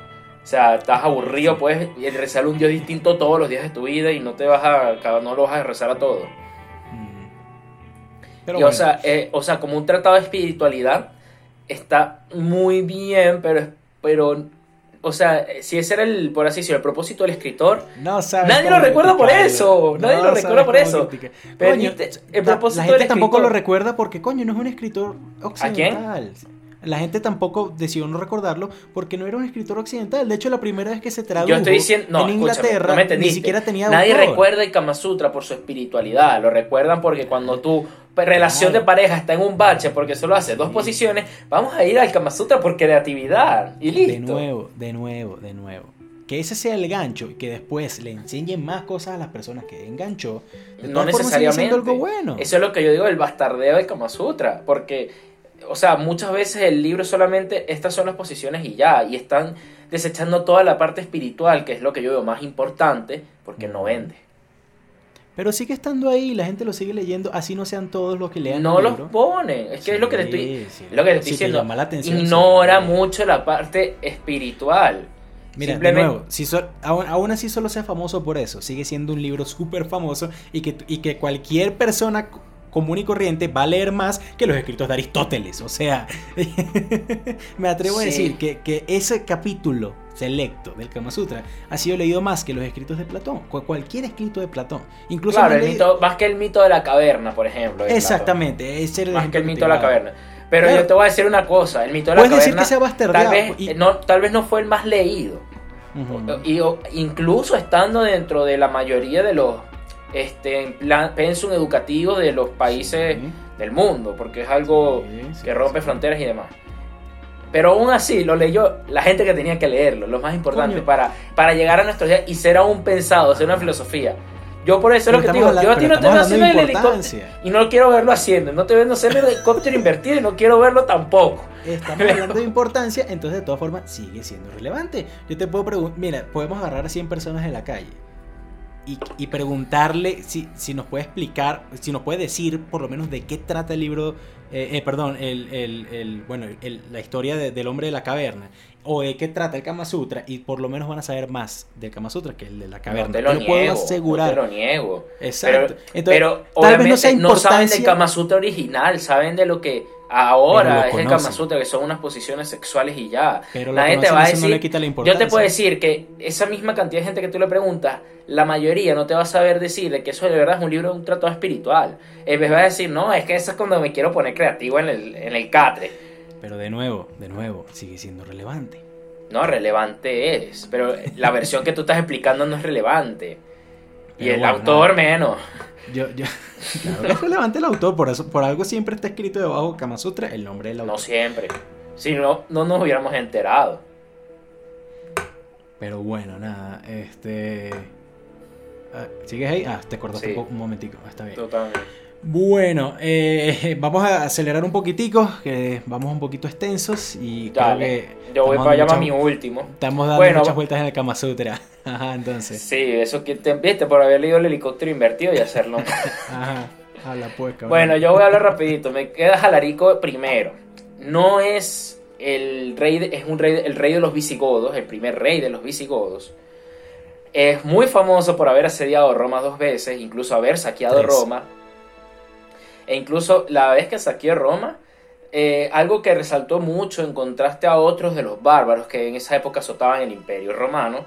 O sea, estás aburrido, puedes rezar un dios distinto todos los días de tu vida y no te vas a, no lo vas a rezar a todos. Mm. Pero o, sea, eh, o sea, como un tratado de espiritualidad está muy bien, pero, pero o sea, si ese era el, por así decirlo, el propósito del escritor, no nadie lo recuerda por eso, nadie lo recuerda por eso. Pero el propósito la, gente tampoco lo recuerda porque, coño, no es un escritor occidental. La gente tampoco decidió no recordarlo porque no era un escritor occidental. De hecho, la primera vez que se tradujo estoy diciendo, en Inglaterra ni siquiera tenía Nadie recuerda el Kama Sutra por su espiritualidad. Lo recuerdan porque cuando tú relación de pareja está en un bache porque solo hace dos posiciones, vamos a ir al Kama Sutra por creatividad y listo. De nuevo, de nuevo, de nuevo. Que ese sea el gancho y que después le enseñen más cosas a las personas que enganchó. De no necesariamente. algo bueno. Eso es lo que yo digo, el bastardeo del Kama Sutra. Porque, o sea, muchas veces el libro solamente, estas son las posiciones y ya. Y están desechando toda la parte espiritual, que es lo que yo veo más importante, porque no vende. Pero sigue estando ahí, la gente lo sigue leyendo, así no sean todos los que lean No el los ponen. Es que es lo que te estoy, Sí, lo que te estoy diciendo. llama la atención, Ignora mucho la parte espiritual. Mira, Simplemente- de nuevo, si so- aún, aún así solo sea famoso por eso, sigue siendo un libro súper famoso y que, y que cualquier persona común y corriente va a leer más que los escritos de Aristóteles. O sea, me atrevo a decir que, que ese capítulo selecto del Kama Sutra ha sido leído más que los escritos de Platón, cu- cualquier escrito de Platón. Incluso Claro, el mito, más que el mito de la caverna, por ejemplo. Exactamente, ese era el Más que el mito de la caverna. Pero Claro. yo te voy a decir una cosa, el mito de la Puedes decir caverna que sea bastardeado, tal vez, y- no, tal vez no fue el más leído. Ujú. Y o- incluso estando dentro de la mayoría de los este, en plan- pensum educativos de los países Sí. del mundo, porque es algo Sí, sí, que rompe fronteras y demás. Pero aún así lo leyó la gente que tenía que leerlo, lo más importante Coño. para, para llegar a nuestros días y ser aún pensado, ser una filosofía. Yo por eso es lo que te digo, estamos yo a ti no te veo haciendo el hablando helicóptero y no quiero verlo haciendo, no te veo hacer el helicóptero invertido y no quiero verlo tampoco. Estamos hablando de importancia, entonces de todas formas sigue siendo relevante. Yo te puedo preguntar, mira, podemos agarrar a 100 personas en la calle y, preguntarle si, si nos puede explicar, si nos puede decir por lo menos de qué trata el libro, eh, eh, perdón, el, el- el- bueno, el- la historia de- del hombre de la caverna, o de qué trata el Kama Sutra, y por lo menos van a saber más del Kama Sutra que el de la caverna. no te lo puedo niego, asegurar. no te lo niego. Exacto. Pero, Entonces, pero tal vez no sea no saben del Kama Sutra original, saben de lo que ahora es el. Kama Sutra, que son unas posiciones sexuales y ya. Pero gente conocen, va a decir, no le quita la yo te puedo decir que esa misma cantidad de gente que tú le preguntas, la mayoría no te va a saber decir de que eso de verdad es un libro, un tratado espiritual. En vez va a decir, no, es que eso es cuando me quiero poner creativo en el, en el catre. Pero de nuevo, de nuevo, sigue siendo relevante. No, relevante es, pero la versión que tú estás explicando no es relevante. Y el bueno, autor menos. Yo, yo, claro que es relevante el autor, por eso, por algo siempre está escrito debajo Kama Sutra el nombre del autor. No siempre. Si no, no nos hubiéramos enterado. Pero bueno, nada, este. ah, ¿Sigues ahí? Ah, te cortaste Sí. un, un momentico, está bien. Totalmente. Bueno, eh, vamos a acelerar un poquitico, que vamos un poquito extensos y creo Dale. que Yo voy para allá para mi último. Estamos dando Bueno, muchas vueltas en el Kama Sutra. Ajá, entonces. Sí, eso que te viste por haber leído el helicóptero invertido y hacerlo. Ajá, habla pues, cabrón. bueno, yo voy a hablar rapidito. Me queda Jalarico primero. No es el rey, de- es un rey, el rey de los visigodos, el primer rey de los visigodos. Es muy famoso por haber asediado Roma dos veces, incluso haber saqueado Tres. Roma. E incluso la vez que saqueó Roma, eh, algo que resaltó mucho en contraste a otros de los bárbaros que en esa época azotaban el imperio romano,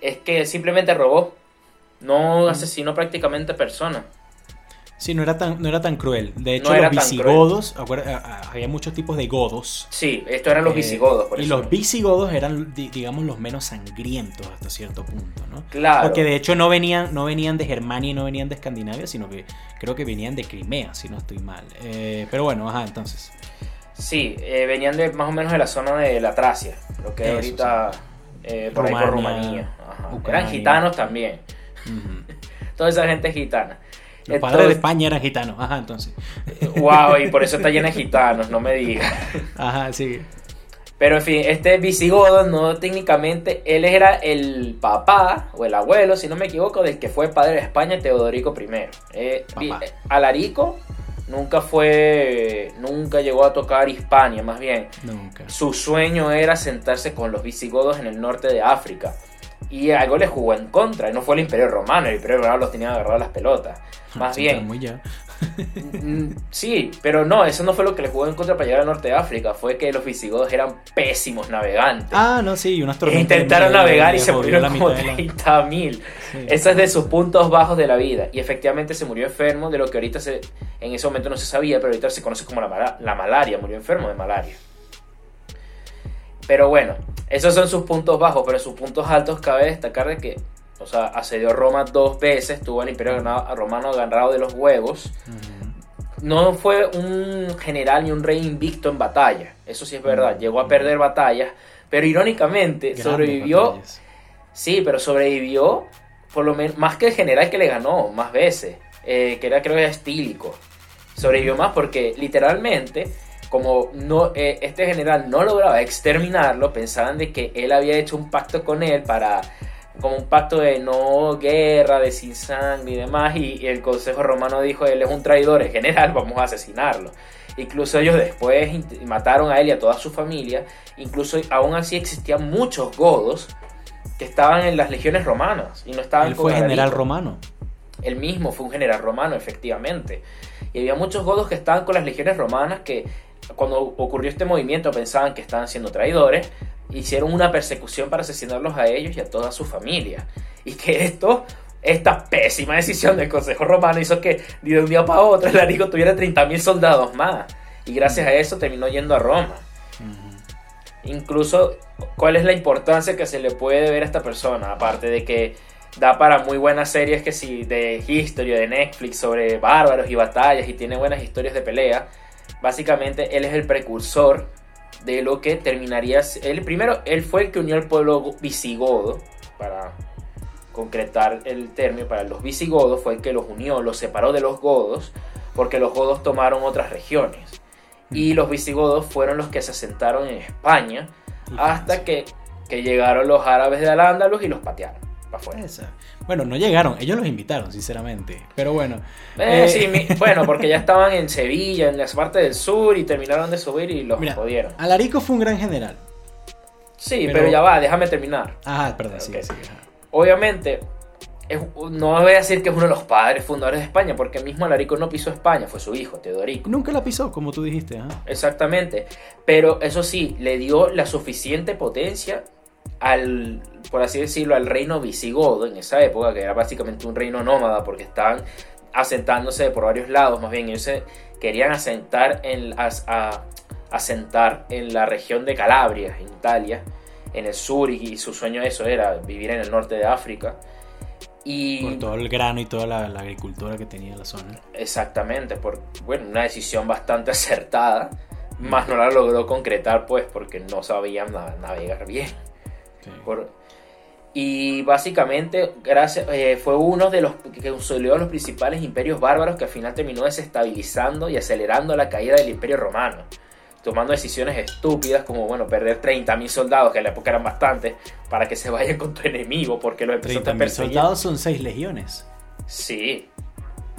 es que simplemente robó. No asesinó prácticamente personas. Sí, no era tan, no era tan cruel. De hecho, No los visigodos, había muchos tipos de godos. Sí, estos eran los Eh, visigodos, por y eso. los visigodos eran, di- digamos, los menos sangrientos hasta cierto punto, ¿no? Claro. Porque de hecho no venían, no venían de Germania y no venían de Escandinavia, sino que creo que venían de Crimea, si no estoy mal. Eh, pero bueno, ajá, entonces. Sí, eh, venían de más o menos de la zona de la Tracia, lo que es ahorita por ahí por Rumanía. Ajá. Eran gitanos también. Toda esa gente es gitana. Los padres de España eran gitanos, ajá, entonces. Wow, y por eso está llena de gitanos, no me digas. Ajá, sí. Pero en fin, este visigodo no técnicamente, él era el papá o el abuelo, si no me equivoco, del que fue padre de España, Teodorico I. Eh, eh, Alarico nunca fue, nunca llegó a tocar Hispania, más bien. Nunca. Su sueño era sentarse con los visigodos en el norte de África. Y algo le jugó en contra. Y no fue el Imperio Romano, el Imperio Romano los tenía agarrados las pelotas. Más Sí, bien, muy ya. Mm, Sí, pero no, eso no fue lo que le jugó en contra para llegar al norte de África. Fue que los visigodos eran pésimos navegantes. Ah, no, sí, unas tormentas. intentaron navegar y se murieron la como mitad de la- 30 mil. Sí. Ese es de sus puntos bajos de la vida. Y efectivamente se murió enfermo de lo que ahorita se, en ese momento no se sabía, pero ahorita se conoce como la, mala- la malaria. Murió enfermo de malaria. Pero bueno, esos son sus puntos bajos, pero sus puntos altos cabe destacar de que, o sea, asedió Roma dos veces, tuvo el imperio romano agarrado de los huevos. No fue un general ni un rey invicto en batalla. Eso sí es verdad. Llegó a perder batallas. Pero irónicamente Grandes sobrevivió. batallas. Sí, pero sobrevivió por lo menos más que el general que le ganó más veces. eh, que era creo que era estílico. Sobrevivió más porque literalmente. Como no, eh, este general no lograba exterminarlo, pensaban de que él había hecho un pacto con él para como un pacto de no guerra, de sin sangre y demás, y, y el Consejo Romano dijo, él es un traidor, es general, vamos a asesinarlo. Incluso ellos después mataron a él y a toda su familia, incluso aún así existían muchos godos que estaban en las legiones romanas y no estaban Él con fue general romano. Él mismo fue un general romano, efectivamente. Y había muchos godos que estaban con las legiones romanas que cuando ocurrió este movimiento pensaban que estaban siendo traidores, hicieron una persecución para asesinarlos a ellos y a toda su familia. Y que esto, esta pésima decisión del Consejo Romano hizo que de un día para otro el Arico tuviera 30.000 soldados más. Y gracias a eso terminó yendo a Roma. Incluso, ¿cuál es la importancia que se le puede ver a esta persona? Aparte de que da para muy buenas series que sí, de History de Netflix sobre bárbaros y batallas y tiene buenas historias de pelea. Básicamente, él es el precursor de lo que terminaría. Él primero, él fue el que unió al pueblo visigodo para concretar el término para los visigodos fue el que los unió, los separó de los godos, porque los godos tomaron otras regiones. Y los visigodos fueron los que se asentaron en España hasta que, que llegaron los árabes de Al-Ándalus y los patearon para afuera. Esa. Bueno, no llegaron, ellos los invitaron, sinceramente. Pero bueno. Eh, Eh, sí, mi- bueno, porque ya estaban en Sevilla, en la parte del sur, y terminaron de subir y los Mira, jodieron. Alarico fue un gran general. Sí, pero- pero, ya va, déjame terminar. Ajá, perdón, sí. Obviamente, es- no voy a decir que es uno de los padres fundadores de España, porque mismo Alarico no pisó España, fue su hijo, Teodorico. Nunca la pisó, como tú dijiste. ajá. Exactamente. Pero eso sí, le dio la suficiente potencia al, por así decirlo, al reino visigodo en esa época, que era básicamente un reino nómada, porque estaban asentándose por varios lados, más bien ellos se querían asentar en, a- asentar en la región de Calabria, en Italia, en el sur, y, y su sueño eso era vivir en el norte de África. Y Por todo el grano y toda la, la agricultura que tenía la zona. Exactamente, por bueno, una decisión bastante acertada, más no la logró concretar pues porque no sabían na- navegar bien. Sí. Por- y básicamente gracias, eh, fue uno de los que consolidó los principales imperios bárbaros que al final terminó desestabilizando y acelerando la caída del imperio romano, tomando decisiones estúpidas como bueno perder 30.000 soldados, que en la época eran bastantes, para que se vayan con tu enemigo porque los empezó a 30.000 perseguir. soldados son 6 legiones. Sí.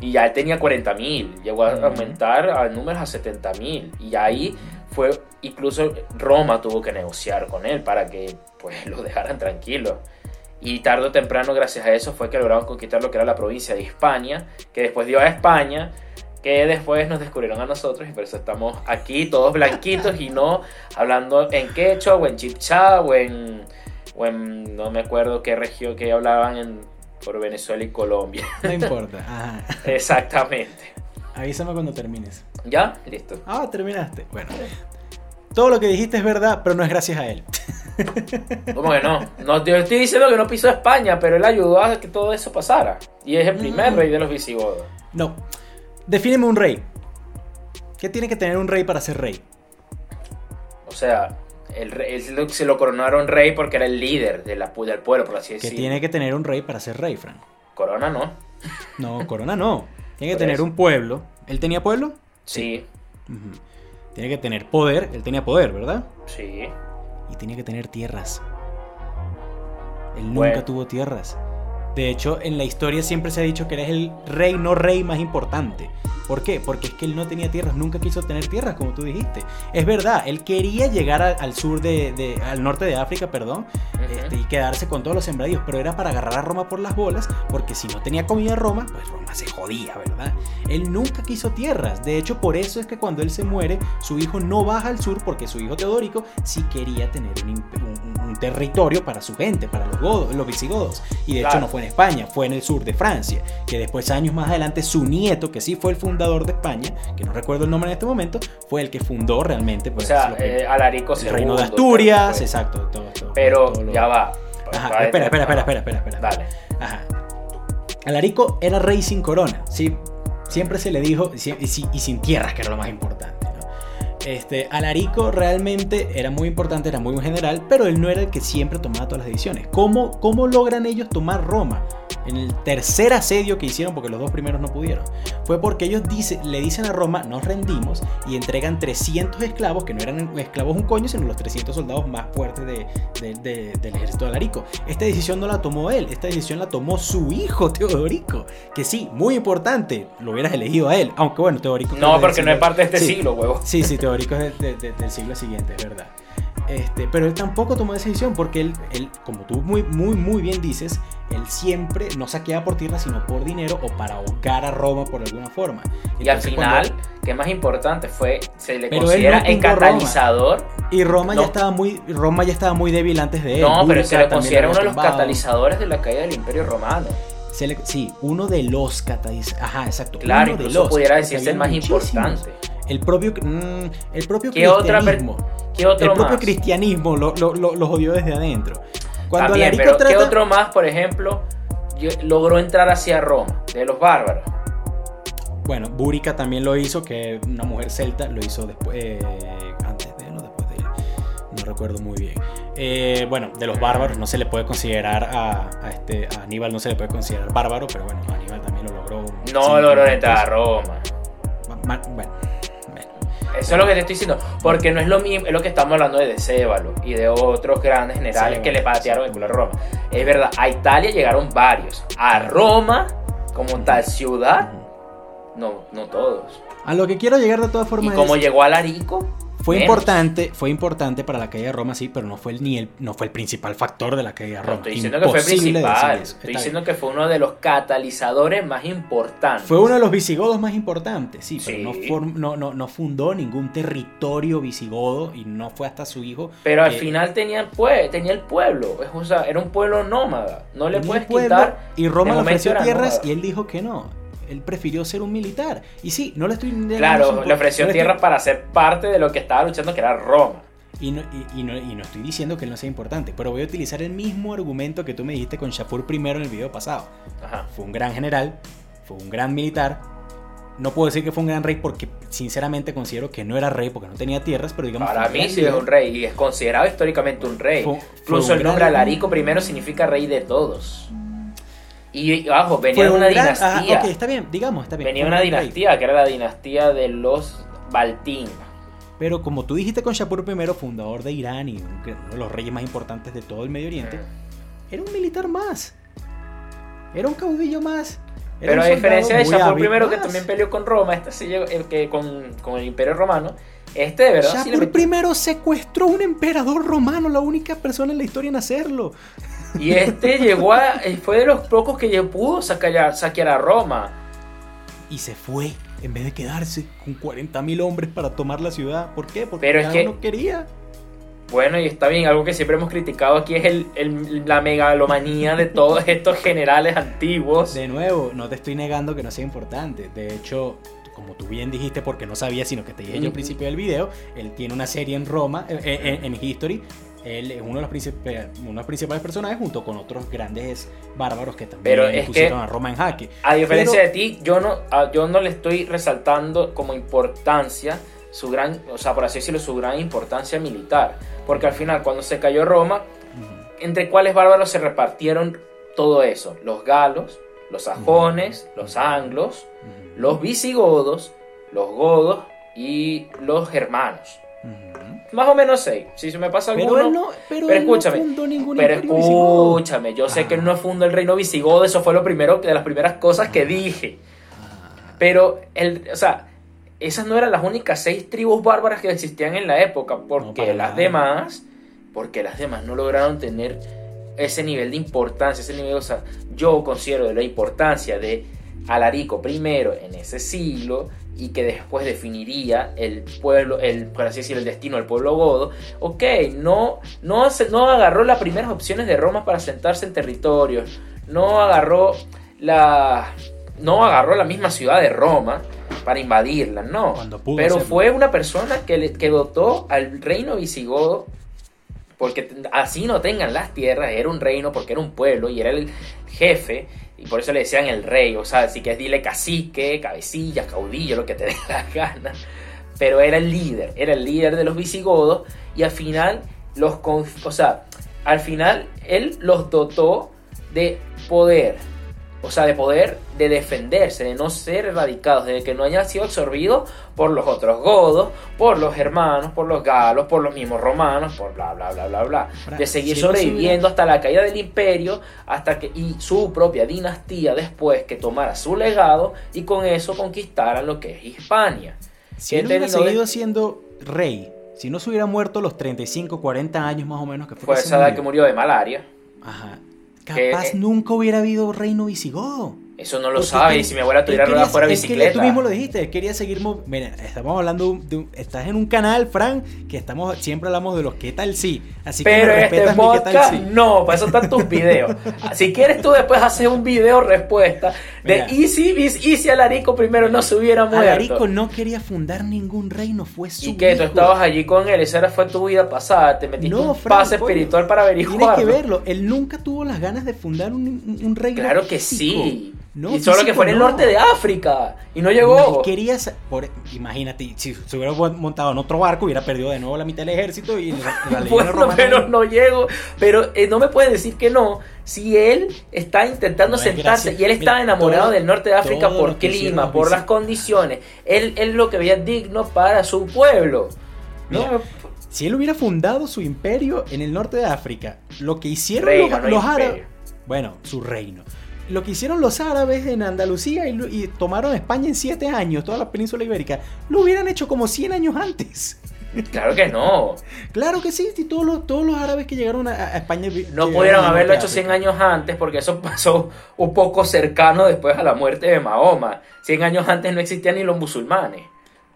Y ya él tenía 40.000. Llegó a Ujú. aumentar a números a 70.000. Y ahí fue, incluso Roma tuvo que negociar con él para que pues lo dejaran tranquilo. Y tarde o temprano, gracias a eso, fue que lograron conquistar lo que era la provincia de Hispania, que después dio a España, que después nos descubrieron a nosotros y por eso estamos aquí todos blanquitos y no hablando en quechua o en chipchá o en, o en no me acuerdo qué región que hablaban en, por Venezuela y Colombia. No importa. Ajá. Exactamente. Avísame cuando termines. ¿Ya? Listo. Ah, terminaste. Bueno. Todo lo que dijiste es verdad, pero no es gracias a él. ¿Cómo que no? no yo estoy diciendo que no pisó España, pero él ayudó a que todo eso pasara. Y es el primer Mm. rey de los visigodos. No. Defíneme un rey. ¿Qué tiene que tener un rey para ser rey? O sea, el rey- se lo coronaron rey porque era el líder de la, del pueblo, por así ¿Qué decirlo. tiene que tener un rey para ser rey, Fran? Corona no. No, Corona no. Tiene que Por tener eso. un pueblo. ¿Él tenía pueblo? Sí. Tiene que tener poder. Él tenía poder, ¿verdad? sí. Y tenía que tener tierras. Él nunca Bueno. tuvo tierras. De hecho, en la historia siempre se ha dicho que él es el rey no rey más importante. ¿Por qué? Porque es que él no tenía tierras, nunca quiso tener tierras, como tú dijiste. Es verdad, él quería llegar a- al sur de, de- al norte de África, perdón, Ujú. este, y quedarse con todos los sembradíos, pero era para agarrar a Roma por las bolas, porque si no tenía comida Roma, pues Roma se jodía, ¿verdad? Él nunca quiso tierras, de hecho por eso es que cuando él se muere, su hijo no baja al sur, porque su hijo Teodorico sí quería tener un, un- un territorio para su gente, para los, godos, los visigodos, y de hecho Claro. no fue en España, fue en el sur de Francia, que después años más adelante su nieto, que sí fue el fundador de España, que no recuerdo el nombre en este momento, fue el que fundó realmente O pues, sea, lo que- eh, Alarico el II. reino de Asturias, fue. exacto, todo, todo- Pero todo lo- ya va. Ajá, Va espera, espera, espera, espera, espera, espera. Dale. Ajá. Alarico era rey sin corona, ¿sí? Siempre se le dijo, y sin tierras, que era lo más importante. Este, Alarico realmente era muy importante, era muy general, pero él no era el que siempre tomaba todas las decisiones. ¿Cómo, cómo logran ellos tomar Roma? En el tercer asedio que hicieron, porque los dos primeros no pudieron, fue porque ellos dice, le dicen a Roma, nos rendimos, y entregan 300 esclavos, que no eran esclavos un coño, sino los 300 soldados más fuertes de- de- de- del ejército de Alarico. Esta decisión no la tomó él, esta decisión la tomó su hijo Teodorico, que sí, muy importante, lo hubieras elegido a él, aunque bueno, Teodorico... No, que porque no es parte de este sí, siglo, huevo. Sí, sí, Teodorico es de- de- de- del siglo siguiente, es verdad. Este, pero él tampoco tomó esa decisión porque él, él, como tú muy, muy, muy bien dices, él siempre no saqueaba por tierra sino por dinero o para ahogar a Roma por alguna forma. Y al final, cuando- que más importante fue, se le Pero considera no el Roma. catalizador. y Roma no. ya estaba muy Roma ya estaba muy débil antes de él. No, pero se le considera uno de los catalizadores de la caída del Imperio Romano. Se le- sí, uno de los catalizadores. Ajá, exacto. Claro, uno de los, pudiera decirse el más muchísimos. importante. El propio, mm, el propio ¿Qué otra cristianismo. ¿Qué el otro propio más? cristianismo lo, lo, lo, lo jodió desde adentro. Cuando También, pero ¿qué otro más, por ejemplo, logró entrar hacia Roma? De los bárbaros. Bueno, Búrica también lo hizo, que una mujer celta lo hizo después, eh, antes No recuerdo muy bien. Eh, bueno, de los bárbaros no se le puede considerar a, a este, a Aníbal, no se le puede considerar bárbaro, pero bueno, Aníbal también lo logró. No logró entrar a Roma. Ma- ma- Bueno, bueno. Eso es lo que te estoy diciendo. Porque no es lo mismo, es lo que estamos hablando de Decébalo y de otros grandes generales Sí, que le patearon el culo a Roma. Es verdad, a Italia llegaron varios. A Roma, como tal ciudad, no, no todos. A lo que quiero llegar de todas Y formas como es- llegó a Larico, Fue Menos. importante, fue importante para la caída de Roma, sí, pero no fue el, ni el, no fue el principal factor de la caída de no Roma. estoy diciendo que fue Imposible principal. Estoy diciendo que fue uno de los catalizadores más importantes. Fue uno de los visigodos más importantes, sí, pero Sí. No, form- no, no, no fundó ningún territorio visigodo y no fue hasta su hijo. Pero al final tenía el, pue- tenía el pueblo. O sea, era un pueblo nómada. No le puedes pueblo quitar. Y Roma le ofreció tierras nómada. y él dijo que no. Él prefirió ser un militar. Y sí, no le estoy Claro, le ofreció no estoy- para ser parte de lo que estaba luchando, que era Roma. Y no, y, y no, y no estoy diciendo que él no sea importante, pero voy a utilizar el mismo argumento que tú me dijiste con Shapur primero en el video pasado. Ajá. Fue un gran general, fue un gran militar. No puedo decir que fue un gran rey porque sinceramente considero que no era rey porque no tenía tierras, pero digamos... Para mí sí es un rey y es considerado históricamente un rey. Fue- fue Incluso un el nombre Alarico I significa rey de todos. Y bajo, venía una gran- dinastía. ok, está bien, digamos, está bien. venía fue de un una rey. dinastía, que era la dinastía de los Baltín. Pero como tú dijiste con Shapur I, fundador de Irán y un- uno de los reyes más importantes de todo el Medio Oriente, Mm. era un militar más. Era un caudillo más. Era Pero a diferencia de Shapur I, que también peleó con Roma, este sí llegó, el que con, con el Imperio Romano, este de verdad sí Shapur metió- I secuestró un emperador romano, la única persona en la historia en hacerlo. Y este llegó a. eh, fue de los pocos que pudo saquear, saquear a Roma. Y se fue, en vez de quedarse con 40.000 hombres para tomar la ciudad. ¿Por qué? Porque Pero es cada que- uno quería. Bueno, y está bien, algo que siempre hemos criticado aquí es el, el- la megalomanía de todos estos generales antiguos. De nuevo, no te estoy negando que no sea importante. De hecho, como tú bien dijiste, porque no sabía, sino que te dije yo al principio del video, él tiene una serie en Roma, eh, eh, en, en History. Él es uno de, los princip- uno de los principales personajes junto con otros grandes bárbaros que también Pero es pusieron que- a Roma en jaque. A diferencia Pero- de ti, yo no, yo no le estoy resaltando como importancia su gran, o sea, por así decirlo, su gran importancia militar. Porque al final, cuando se cayó Roma. ¿entre cuáles bárbaros se repartieron todo eso? Los galos, los sajones, los anglos, los visigodos, los godos y los germanos. Más o menos seis. Si se me pasa Pero alguno. él no, pero pero él no escúchame, fundó ningún Pero imperio visigodo. escúchame, yo sé que él Ah. no fundó el reino visigodo, eso fue lo primero de las primeras cosas que dije. Ah. Pero, el, o sea, esas no eran las únicas seis tribus bárbaras que existían en la época, porque las nada. demás, porque las demás no lograron tener ese nivel de importancia, ese nivel, o sea, yo considero de la importancia de Alarico I en ese siglo y que después definiría el pueblo, el, por así decirlo, el destino del pueblo godo, ok, no, no, no agarró las primeras opciones de Roma para sentarse en territorios, no agarró la, no agarró la misma ciudad de Roma para invadirla, no, pero hacerlo. fue una persona que, le, que dotó al reino visigodo porque así no tengan las tierras, era un reino porque era un pueblo y era el jefe, y por eso le decían el rey, o sea, así que dile cacique, cabecilla, caudillo, lo que te dé la gana, pero era el líder, era el líder de los visigodos y al final los, o sea, al final él los dotó de poder, o sea, de poder de defenderse, de no ser erradicados, de que no hayan sido absorbidos por los otros godos, por los hermanos, por los galos, por los mismos romanos, por bla, bla, bla, bla, bla. De seguir sobreviviendo hasta la caída del imperio, hasta que, y su propia dinastía después que tomara su legado y con eso conquistaran lo que es Hispania. Si él hubiera seguido siendo rey, si no se hubiera muerto los 35, 40 años más o menos que fue, fue esa edad que murió de malaria. Ajá. Capaz eh, nunca hubiera habido reino visigodo. Eso no lo sabe. Y si mi abuela tuviera ruedas fuera bicicleta. tú mismo lo dijiste. Quería seguir. Mira, estamos hablando. De, estás en un canal, Fran, que estamos siempre hablamos de los qué tal sí. Así Pero que este podcast, sí. no, para eso están tus videos. si quieres, tú después hacer un video respuesta de y si, y si Alarico primero no se hubiera muerto. Alarico no quería fundar ningún reino, fue su. Y que tú estabas allí con él. Esa fue tu vida pasada. Te metiste un pase espiritual para averiguar. Tienes que verlo. Él nunca tuvo las ganas de fundar un, un reino. Claro que sí y solo que fue en el norte de África y no llegó. quería, por, imagínate, si se hubiera montado en otro barco, hubiera perdido de nuevo la mitad del ejército y la, bueno, pero no llego. Pero eh, no me puedes decir que no si él está intentando sentarse y él estaba enamorado del norte de África por clima, por las condiciones. Él, él lo que veía digno para su pueblo. si él hubiera fundado su imperio en el norte de África, lo que hicieron los árabes, bueno, su reino lo que hicieron los árabes en Andalucía y, tomaron España en siete años, toda la península ibérica, lo hubieran hecho como 100 años antes. Claro que no. Claro que sí, todos los, todos los árabes que llegaron a, España... No pudieron haberlo hecho 100 años antes porque eso pasó un poco cercano después a la muerte de Mahoma. 100 años antes no existían ni los musulmanes.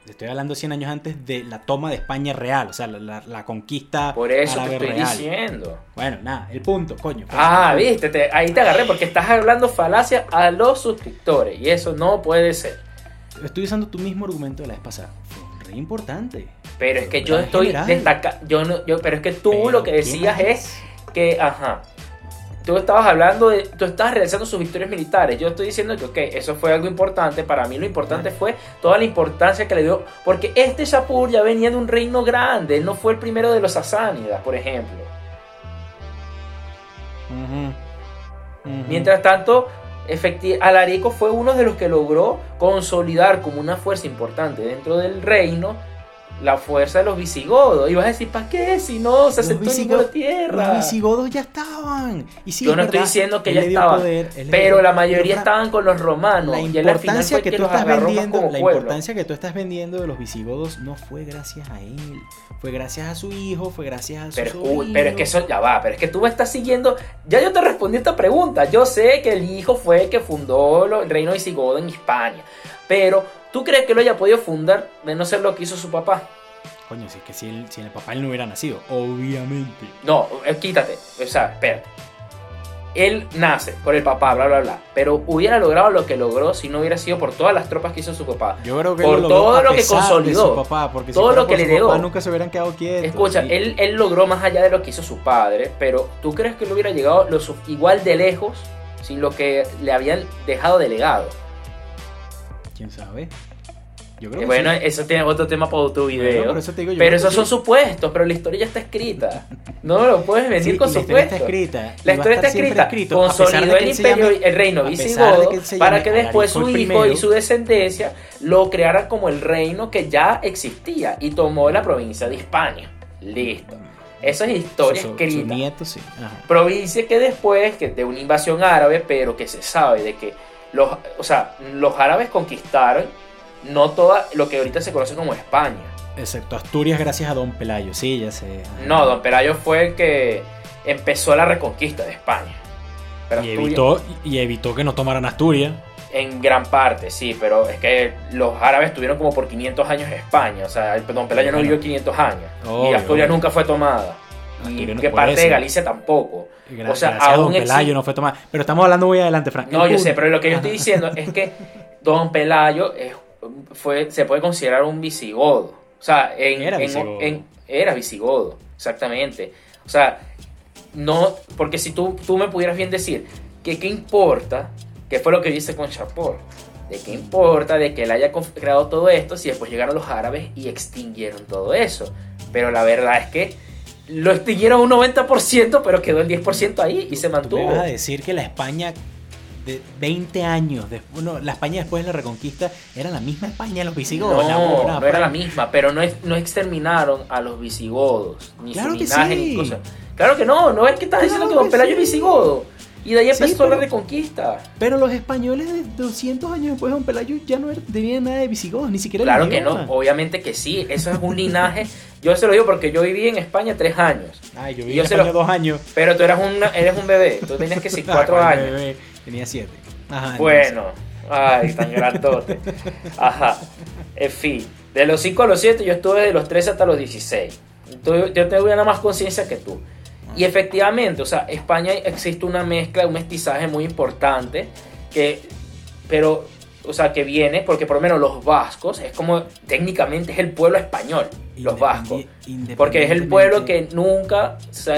Estoy hablando 100 años antes de la toma de España real, o sea, la, conquista. Por eso te estoy diciendo. Bueno, nada, el punto, coño. ah, viste, ahí te agarré porque estás hablando falacia a los suscriptores y eso no puede ser. Estoy usando tu mismo argumento de la vez pasada. Fue rey importante. Pero es que yo estoy destacando. Yo no, yo, pero es que tú lo que decías es que, ajá, tú estabas hablando de, tú estabas realizando sus victorias militares. Yo estoy diciendo que, ok, eso fue algo importante. Para mí lo importante fue toda la importancia que le dio, porque este Shapur ya venía de un reino grande, él no fue el primero de los sasánidas, por ejemplo. Mientras tanto, Alarico fue uno de los que logró consolidar como una fuerza importante dentro del reino la fuerza de los visigodos. Y vas a decir, ¿para qué? Si no se aceptó ninguna tierra. Los visigodos ya estaban. Y Yo no estoy diciendo que ya estaban. pero la mayoría estaban con los romanos. La importancia que, tú estás vendiendo, la importancia que tú estás vendiendo de los visigodos no fue gracias a él. Fue gracias a su hijo, fue gracias a su pero, pero es que eso ya va, pero es que tú me estás siguiendo. Ya yo te respondí esta pregunta. Yo sé que el hijo fue el que fundó el reino visigodo en España. Pero ¿Tú crees que lo haya podido fundar de no ser lo que hizo su papá? Coño, si es que si, el, si el papá él no hubiera nacido, obviamente. No, eh, quítate. O sea, espérate. Él nace por el papá, bla, bla, bla. Pero hubiera logrado lo que logró si no hubiera sido por todas las tropas que hizo su papá. Yo creo que por todo lo que consolidó. papá, porque todo lo que le dio. nunca se hubieran quedado quietos. Escucha, él, él, logró más allá de lo que hizo su padre. Pero ¿tú crees que él hubiera llegado igual de lejos sin lo que le habían dejado de legado? ¿Quién sabe? Yo creo bueno, eso tiene otro tema para otro video. pero esos son supuestos, pero la historia ya está escrita. No lo puedes venir con supuestos. La historia está escrita. La historia está escrita. Consolidó el imperio, el reino visigodo, para que después su hijo y su descendencia lo crearan como el reino que ya existía y tomó la provincia de España. Listo. Esa es historia escrita. Provincia que después, que de una invasión árabe, pero que se sabe de que los, o sea, los árabes conquistaron no toda lo que ahorita se conoce como España. Excepto Asturias gracias a Don Pelayo, sí, ya sé. No, Don Pelayo fue el que empezó la reconquista de España. y, evitó, y evitó que no tomaran Asturias. En gran parte, sí, pero es que los árabes tuvieron como por 500 años España. O sea, Don Pelayo no vivió 500 años. y Asturias nunca fue tomada. Y que parte de Galicia tampoco. o sea, aún Don Pelayo no fue tomada. Pero estamos hablando muy adelante, Frank. No, yo sé, pero lo que yo estoy diciendo es que Don Pelayo fue, se puede considerar un visigodo. O sea, en, era visigodo. En, era visigodo, exactamente. O sea, no, porque si tú, tú me pudieras bien decir que qué importa, que fue lo que dice con Chapor, de qué importa de que él haya creado todo esto si después llegaron los árabes y extinguieron todo eso. Pero la verdad es que lo extinguieron un 90%, pero quedó el 10% ahí y se mantuvo. ¿Tú me vas a decir que la España de 20 años, de, bueno, la España después de la Reconquista era la misma España, los visigodos. No, no, era la misma, pero no, no exterminaron a los visigodos, ni claro su que linaje, sí. ni cosas. Claro que no, no es que estás diciendo que Don Pelayo es visigodo. Y de ahí Sí, empezó la pero- reconquista. Pero los españoles de 200 años después de Don Pelayo ya no er- tenían nada de visigodos, ni siquiera Claro que no, obviamente que sí, eso es un linaje. Yo se lo digo porque yo viví en España tres años, Ay, yo viví yo en se España lo- dos años. pero tú eras un, eres un bebé, tú tenías que ser cuatro Ah, años. bebé, Tenía siete. Ajá, Bueno, ay, tan grandote. Ajá, en fin, de los 5 a los 7 yo estuve de los 13 hasta los 16. Entonces, yo tengo una más conciencia que tú. Y efectivamente, o sea, España existe una mezcla, un mestizaje muy importante que, pero, o sea, que viene, porque por lo menos los vascos es como, técnicamente es el pueblo español, los vascos. Porque es el pueblo que nunca,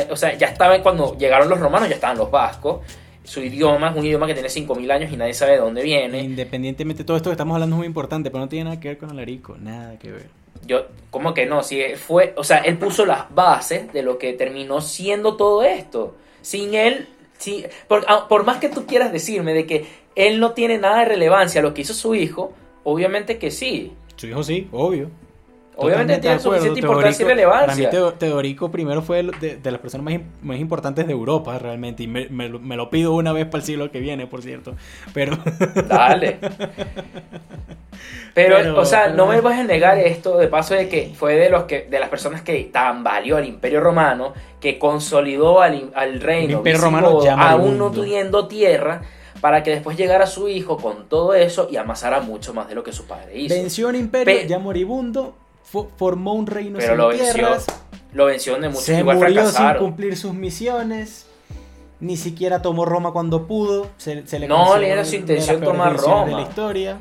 o sea, ya estaba cuando llegaron los romanos, ya estaban los vascos. Su idioma es un idioma que tiene 5.000 años y nadie sabe de dónde viene. Independientemente de todo esto que estamos hablando es muy importante, pero no tiene nada que ver con Alarico, nada que ver. Yo, ¿cómo que no? Si él fue, o sea, él puso las bases de lo que terminó siendo todo esto. Sin él, sí, por, ah, por más que tú quieras decirme de que él no tiene nada de relevancia a lo que hizo su hijo, obviamente que sí. Su hijo sí, obvio. Obviamente tiene acuerdo, suficiente importancia y Teodorico- relevancia. Para mí Teo- Teodorico primero fue de, de- las personas más, más importantes de Europa realmente y me, me lo- me lo pido una vez para el siglo que viene, por cierto. Pero Dale. Pero, Pero- o sea, pero- no me vas a negar esto de paso de que fue de los que de las personas que tambaleó al Imperio Romano, que consolidó al, al reino Imperio visigodo, Romano aún no teniendo tierra, para que después llegara su hijo con todo eso y amasara mucho más de lo que su padre hizo. venció un imperio Pe- ya moribundo, formó un reino Pero sin lo venció, tierras, lo venció de muchos se igual murió sin fracasaron. cumplir sus misiones. Ni siquiera tomó Roma cuando pudo. Se, se le No, le era su intención tomar decisiones de Roma. la historia.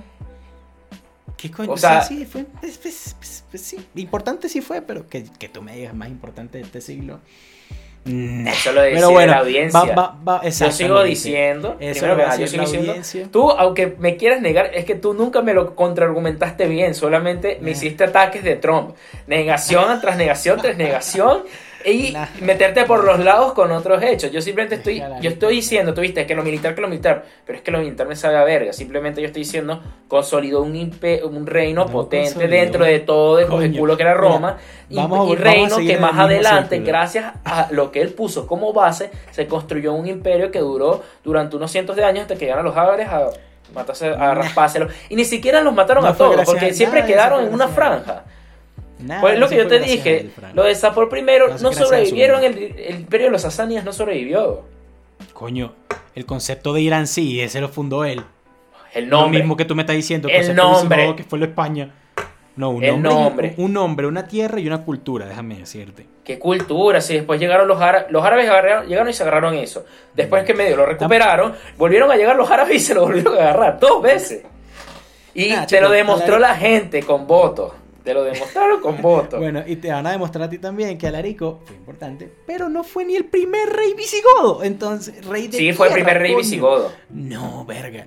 ¿Qué coño? O sea, sea- sí, fue. pues, pues, pues, sí, importante sí fue, pero que, que tú me digas más importante de este siglo. Nah. Eso lo decía Pero bueno, la audiencia. va- va- va- Yo sigo diciendo, Eso primero que yo sigo diciendo, audiencia. tú, aunque me quieras negar, es que tú nunca me lo contraargumentaste bien, solamente me Nah. hiciste ataques de Trump, negación tras negación tras negación y Nah. meterte por los lados con otros hechos. Yo simplemente estoy, yo estoy diciendo, tú viste, que lo militar, que lo militar, pero es que lo militar me sabe a verga, simplemente yo estoy diciendo, consolidó un, impe- un reino No potente consolidó. dentro de todo el culo que era mira, Roma, y, vamos y reino que más adelante, círculo. gracias a lo que él puso como base, se construyó un imperio que duró durante unos cientos de años hasta que llegaron los árabes a matarse, a raspárselo. Y ni siquiera los mataron No a todos, porque siempre nada quedaron en una franja. Nada, Pues es lo que yo te dije, lo de Sapor primero no sobrevivieron, el, el imperio de los sasánidas no sobrevivió. Coño, el concepto de Irán sí, ese lo fundó él. El Lo nombre. mismo que tú me estás diciendo. El nombre. que fue la España. No, un El nombre, nombre. Un, nombre, una tierra y una cultura, déjame decirte. Qué cultura, si después llegaron los árabes, los árabes agarraron- llegaron y se agarraron eso. Después que medio lo recuperaron, volvieron a llegar los árabes y se lo volvieron a agarrar dos veces. Y Nah, te chico, lo demostró la gente con votos. Te lo demostraron con votos. Bueno, y te van a demostrar a ti también que Alarico fue importante, pero no fue ni el primer rey visigodo. Entonces, rey de sí, fue el primer rey coño. visigodo. No, verga.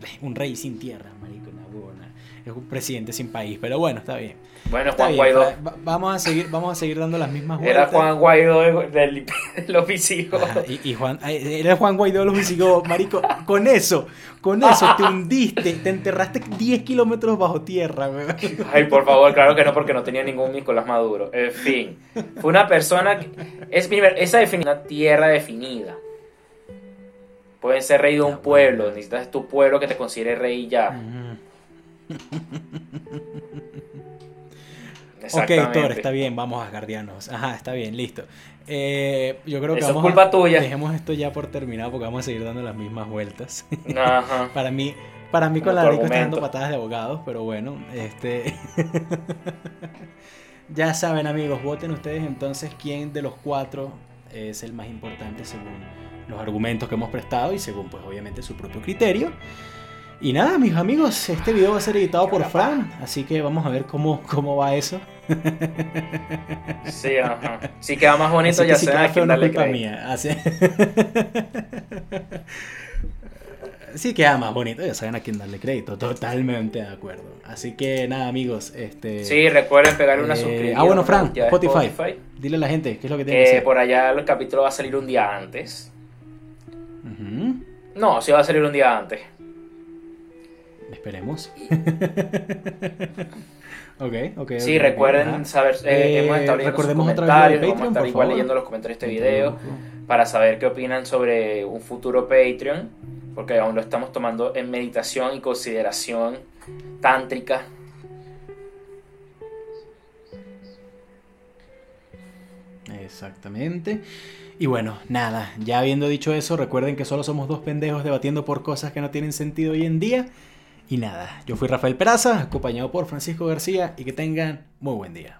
Un rey sin tierra, marico, una huevona. Es un presidente sin país, pero bueno, está bien. Bueno, Está Juan bien, Guaidó. va- vamos a seguir, vamos a seguir dando las mismas vueltas. Era Juan Guaidó del, del- de los visigodos. Y, y Juan, era Juan Guaidó de los visigodos, marico. Con eso, con eso te hundiste, te enterraste 10 kilómetros bajo tierra, weón. Ay, por favor, claro que no, porque no tenía ningún Nicolás Maduro. En fin, fue una persona que. Es, esa definición, una tierra definida. Pueden ser rey de un pueblo, necesitas tu pueblo que te considere rey ya. Ok, Exactamente. Thor, está bien, vamos a guardianos. Ajá, está bien, listo. Eh, yo creo que Eso es vamos culpa a, tuya. Dejemos esto ya por terminado porque vamos a seguir dando las mismas vueltas. Ajá. para mí, para mí con la Rico está dando patadas de abogados, pero bueno, este. ya saben, amigos, voten ustedes entonces quién de los cuatro es el más importante según los argumentos que hemos prestado y según, pues, obviamente, su propio criterio. Y nada, mis amigos, este video va a ser editado por Fran, así que vamos a ver cómo, cómo va eso. Sí, ajá. Si queda más bonito, Así ya si saben queda a quién feo no es darle culpa crédito. mía. Así... Sí queda más bonito, ya saben a quién darle crédito, totalmente de acuerdo. Así que nada, amigos, este... Sí, recuerden pegarle una eh, suscripción. ah, bueno, Fran, de Spotify. Dile a la gente, ¿qué es lo que tiene que Que hacer? por allá el capítulo va a salir un día antes. No, sí va a salir un día antes. Esperemos. ok, ok. Sí, ok, recuerden ajá. saber, eh, Eh, hemos estado leyendo recordemos comentarios, vamos a Patreon, estar igual favor. leyendo los comentarios de este video para saber qué opinan sobre un futuro Patreon, porque aún lo estamos tomando en meditación y consideración tántrica. Exactamente. Y bueno, nada, ya habiendo dicho eso, recuerden que solo somos dos pendejos debatiendo por cosas que no tienen sentido hoy en día. Y nada, yo fui Rafael Peraza, acompañado por Francisco García, y que tengan muy buen día.